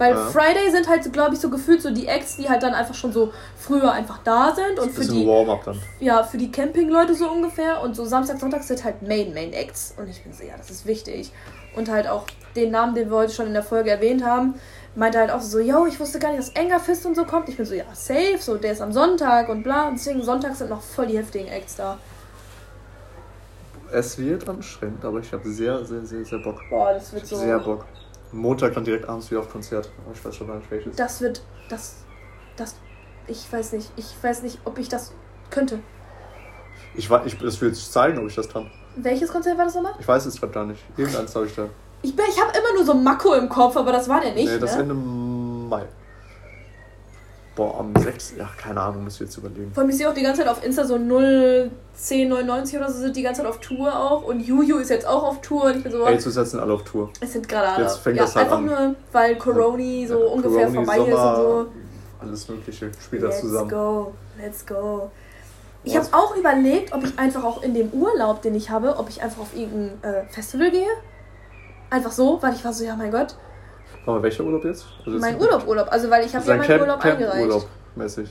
Weil Ja. Friday sind halt, so, glaube ich, so gefühlt so die Acts, die halt dann einfach schon so früher einfach da sind und für die, Warm-up dann. ja, für die Camping-Leute so ungefähr. Und so Samstag, Sonntag sind halt Main, Main Acts. Und ich bin so, ja, das ist wichtig. Und halt auch den Namen, den wir heute schon in der Folge erwähnt haben, meinte halt auch so, yo, ich wusste gar nicht, dass Engerfist und so kommt. Ich bin so, ja, safe, so, der ist am Sonntag und bla. Und deswegen Sonntag sind noch voll die heftigen Acts da. Es wird anstrengend, aber ich habe sehr, sehr, sehr, sehr Bock. Boah, das wird so. Sehr Bock. Montag dann direkt abends wieder auf Konzert. Ich weiß schon gar nicht welches. Das wird. Das. Das. Ich weiß nicht. Ich weiß nicht, ob ich das könnte. Ich, wa- ich, das will ich zeigen, ob ich das kann. Welches Konzert war das nochmal? Ich weiß es gerade gar nicht. Irgendeins habe ich da. Ich, bin- ich habe immer nur so Mako im Kopf, aber das war der nicht. nee, das ne? Ende Mai. Boah, am 6. Ja, keine Ahnung, müsst ihr jetzt überlegen. Vor allem, ich sehe auch die ganze Zeit auf Insta so 01099 oder so sind die ganze Zeit auf Tour auch. Und Juju ist jetzt auch auf Tour. Und ich bin so, Ey, zurzeit sind alle auf Tour. es sind gerade alle. jetzt fängt ja, das halt einfach an. nur, weil Coroni so Ja, ungefähr Coroni, vorbei ist Sommer, und so. Alles Mögliche spielt das Let's zusammen. go, let's go. Ich habe auch überlegt, ob ich einfach auch in dem Urlaub, den ich habe, ob ich einfach auf irgendein äh, Festival gehe. Einfach so, weil ich war so, ja mein Gott, Aber welcher Urlaub jetzt? Also jetzt mein Urlaub, Urlaub. Also weil ich habe ja meinen Camp, Urlaub Camp eingereicht. Urlaub mäßig.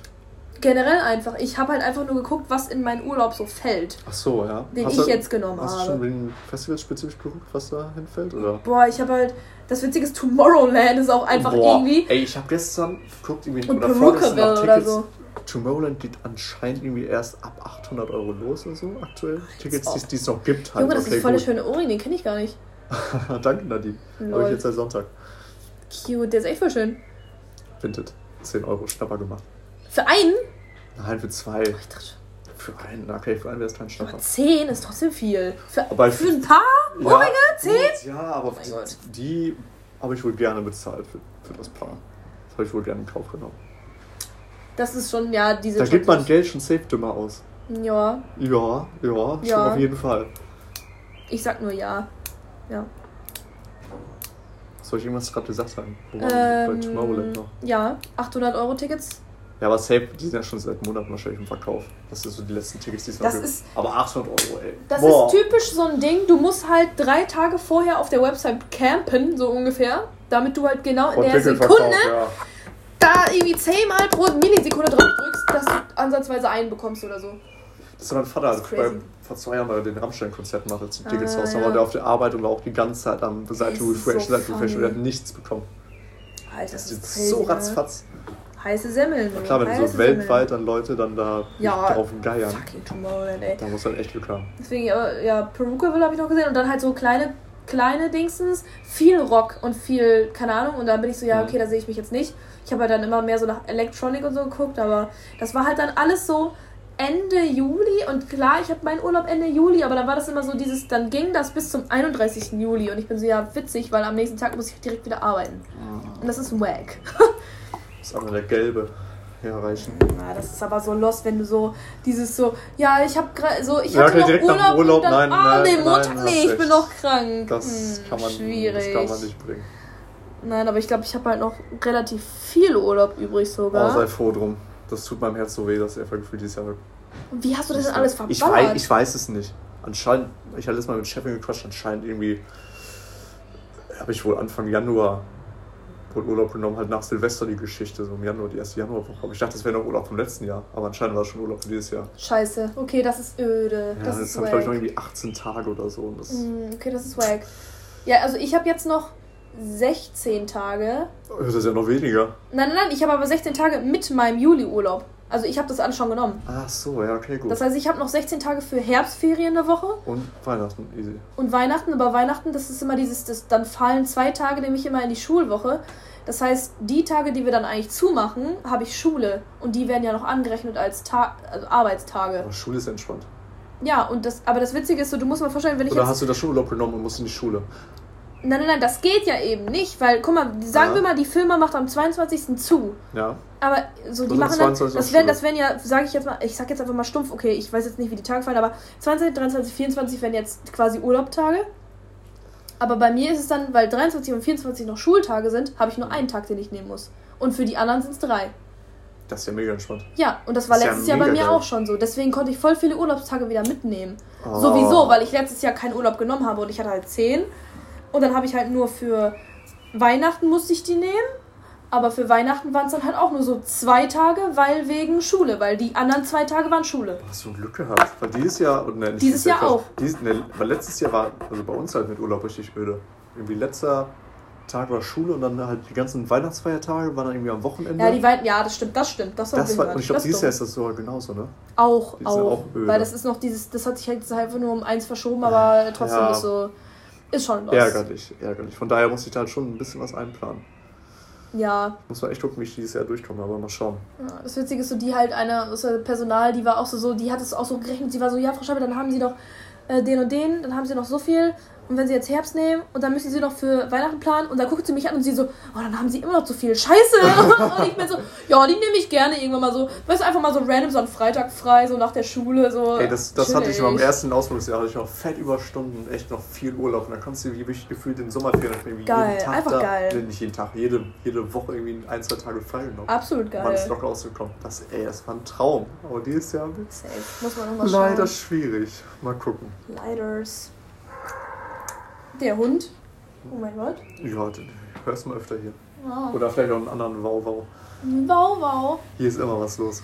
Generell einfach. Ich habe halt einfach nur geguckt, was in meinen Urlaub so fällt. Ach so, ja. Den Hast ich du, jetzt genommen Hast du habe. schon wegen Festivals spezifisch geguckt, was da hinfällt? Oder? Boah, ich habe halt. Das Witzige ist, Tomorrowland ist auch einfach Boah, irgendwie. Ey, ich habe gestern geguckt, irgendwie, Und oder vorgestern Perukaville noch oder Tickets. so. Tomorrowland geht anscheinend irgendwie erst ab 800 Euro los oder so aktuell. Tickets, die es noch gibt halt. Junge, das okay, ist voll der gut. schöne Ohrring, den kenne ich gar nicht. Danke, Nadine. Habe ich jetzt seit Sonntag. Cute, der ist echt voll schön. Vinted. 10 Euro Schnapper gemacht. Für einen? Nein, für zwei. Ich dachte schon. Für einen. Okay, für einen wäre es kein Schnapper. Aber 10 ist trotzdem viel. Für, ich- für ein paar Ohrringe? 10? gut, Ja, aber mein die, Gott. die habe ich wohl gerne bezahlt für, für das Paar. Das habe ich wohl gerne in Kauf genommen. Das ist schon, ja, diese Da gibt man. Geld schon safe dümmer aus. Ja, Ja, ja, Ja. auf jeden Fall. ich sag nur ja. Ja. Soll ich irgendwas gerade gesagt haben? Wo waren wir bei Ähm, Tomorrowland noch? ja, 800 Euro Tickets. Ja, aber safe, die sind ja schon seit Monaten wahrscheinlich im Verkauf. Das sind so die letzten Tickets, die es noch gibt. ist- aber 800 Euro, ey. Das Boah. ist typisch so ein Ding. Du musst halt drei Tage vorher auf der Website campen, so ungefähr. Damit du halt genau in Boah, der Sekunde ja. da irgendwie zehnmal pro Millisekunde drauf drückst, dass du ansatzweise einen bekommst oder so. Das ist mein Vater, Das als ist crazy. beim, vor zwei Jahren bei den Rammstein-Konzert machte zum Ah, Ticketshaus. Da ja. war der auf der Arbeit und war auch die ganze Zeit am Seite Refresh, so Seite Refresh und er hat nichts bekommen. Alter, Das das ist crazy, so ne? ratzfatz. Heiße Semmeln. Na du, klar, wenn so weltweit dann Leute dann da Ja. drauf geiern, Semmeln. Fucking Tomorrowland, ey. da muss man echt Glück haben. Deswegen, ja, Perukaville habe ich noch gesehen und dann halt so kleine, kleine Dingsens, viel Rock und viel, keine Ahnung, und dann bin ich so, ja, Mhm. okay, da sehe ich mich jetzt nicht. Ich habe halt dann immer mehr so nach Electronic und so geguckt, aber das war halt dann alles so Ende Juli und klar, ich habe meinen Urlaub Ende Juli, aber dann war das immer so dieses, dann ging das bis zum 31. Juli und ich bin so, ja, witzig, weil am nächsten Tag muss ich direkt wieder arbeiten. Und das ist wack. Das ist aber der gelbe. Ja, reichen. Na, das ist aber so lost, wenn du so dieses so, ja, ich habe gerade so, ich Ja, hatte okay, noch Urlaub, Urlaub, und dann, nein, ah, nein, nee, nein, Montag, hast nee, ich bin noch krank. Das, Hm, kann man, schwierig. das kann man nicht bringen. Nein, aber ich glaube, ich habe halt noch relativ viel Urlaub übrig sogar. Oh, sei froh drum. Das tut meinem Herz so weh, dass er gefühlt dieses Jahr. Und wie hast du das denn alles verballert? ich weiß, ich weiß es nicht. Anscheinend, ich hatte letztes Mal mit Chefin gequatscht, anscheinend irgendwie habe ich wohl Anfang Januar wohl Urlaub genommen, halt nach Silvester die Geschichte, so im Januar, die erste Januarwoche. Ich dachte, das wäre noch Urlaub vom letzten Jahr, aber anscheinend war es schon Urlaub für dieses Jahr. Scheiße, okay, das ist öde. Ja, das das ist sind, glaube ich, noch irgendwie 18 Tage oder so. Und das, Hm, Okay, das ist wack. Ja, also ich habe jetzt noch 16 Tage. das ist ja noch weniger. Nein, nein, nein, ich habe aber 16 Tage mit meinem Juli-Urlaub. Also ich habe das alles schon genommen. Ach so, ja, okay, gut. Das heißt, ich habe noch 16 Tage für Herbstferien eine Woche und Weihnachten, easy. und Weihnachten. Aber Weihnachten, das ist immer dieses, das, dann fallen zwei Tage nämlich immer in die Schulwoche. Das heißt, die Tage, die wir dann eigentlich zumachen, habe ich Schule. Und die werden ja noch angerechnet als Tag, also Arbeitstage. Aber Schule ist entspannt. Ja, und das, aber das Witzige ist so, du musst mal vorstellen, wenn ich Oder jetzt hast du das schon Urlaub genommen und musst in die Schule? Nein, nein, nein, das geht ja eben nicht, weil, guck mal, sagen Ja. wir mal, die Firma macht am 22. zu. Ja. Aber so, die Also machen dann, 22 das Schule. das wären ja, sage ich jetzt mal, ich sag jetzt einfach mal stumpf, okay, ich weiß jetzt nicht, wie die Tage fallen, aber 20, 23, 24 wären jetzt quasi Urlaubtage. Aber bei mir ist es dann, weil 23 und 24 noch Schultage sind, habe ich nur einen Tag, den ich nehmen muss. Und für die anderen sind es drei. Das ist ja mega entspannt. Ja, und das war Das ist ja letztes Jahr bei mir geil. auch schon so. Deswegen konnte ich voll viele Urlaubstage wieder mitnehmen. Oh. Sowieso, weil ich letztes Jahr keinen Urlaub genommen habe und ich hatte halt zehn. Und dann habe ich halt nur für Weihnachten musste ich die nehmen. Aber für Weihnachten waren es dann halt auch nur so zwei Tage, weil wegen Schule, weil die anderen zwei Tage waren Schule. Hast du Glück gehabt? Weil dieses Jahr, und ne, Dieses Jahr Quatsch. auch. Dies, ne, weil letztes Jahr war, also bei uns halt mit Urlaub richtig öde. Irgendwie letzter Tag war Schule und dann halt die ganzen Weihnachtsfeiertage waren dann irgendwie am Wochenende. Ja, die Wei ja, das stimmt, das stimmt. Das, war das war, und ich glaube, dieses. Jahr ist das sogar genauso, ne? auch, die auch, auch öde. weil das ist noch dieses, das hat sich halt einfach nur um eins verschoben, aber trotzdem Ja. ist so, ist schon los. Ärgerlich, ärgerlich. Von daher muss ich da halt schon ein bisschen was einplanen. Ja, Muss man echt gucken, wie ich dieses Jahr durchkomme, aber mal schauen. Ja, Das Witzige ist so, die halt eine aus Personal, die war auch so, so, die hat es auch so gerechnet, sie war so, ja, Frau Schäfer, dann haben sie doch äh, den und den, dann haben sie noch so viel und wenn sie jetzt Herbst nehmen und dann müssen sie noch für Weihnachten planen und dann guckt sie mich an und sie so, oh, dann haben sie immer noch zu viel, scheiße! und ich bin so, ja, die nehme ich gerne irgendwann mal so, weißt du, einfach mal so random so einen Freitag frei, so nach der Schule, so. Ey, das, das hatte ich beim ersten Ausflugsjahr, hatte ich noch fett Überstunden, echt noch viel Urlaub. Und dann konntest du wie wirklich gefühlt den Sommerferien irgendwie Geil, jeden Tag einfach da, geil. Nee, nicht jeden Tag, jede, jede Woche irgendwie ein, zwei Tage frei genommen. Absolut Man ist geil. locker ausgekommen. Das, ey, das war ein Traum. Aber dieses Jahr wird Safe. Muss man nochmal schauen. leider schwierig. Mal gucken. Leiders. Der Hund. Oh mein Gott. Ja, den hörst du mal öfter hier. Wow. Oder vielleicht auch einen anderen. Wow, wow. Hier ist immer was los.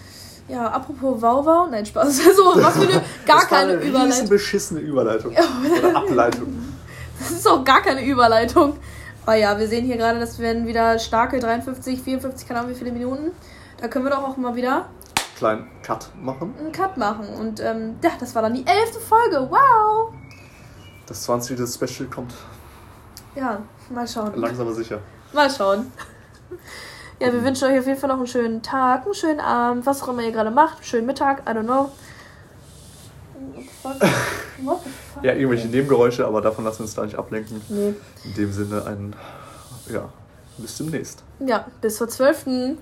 Ja, apropos Wow Wow, nein, Spaß. So, was für eine, gar Das war keine eine riesen Überleitung. beschissene Überleitung. Oder Ableitung. Das ist auch gar keine Überleitung. Oh ja, wir sehen hier gerade, das werden wieder starke 53, 54, keine Ahnung wie viele Minuten. Da können wir doch auch mal wieder Kleinen Cut machen. einen Cut machen. Und ähm, ja, das war dann die elfte Folge. Wow! Das 20. Special kommt Ja, mal schauen. langsam aber sicher. Mal schauen. Ja, wir wünschen euch auf jeden Fall noch einen schönen Tag, einen schönen Abend, was auch immer ihr gerade macht, einen schönen Mittag, I don't know. What the fuck? Ja, irgendwelche Nebengeräusche, aber davon lassen wir uns da nicht ablenken. Nee. In dem Sinne ein, ja, bis demnächst. Ja, bis zur 12.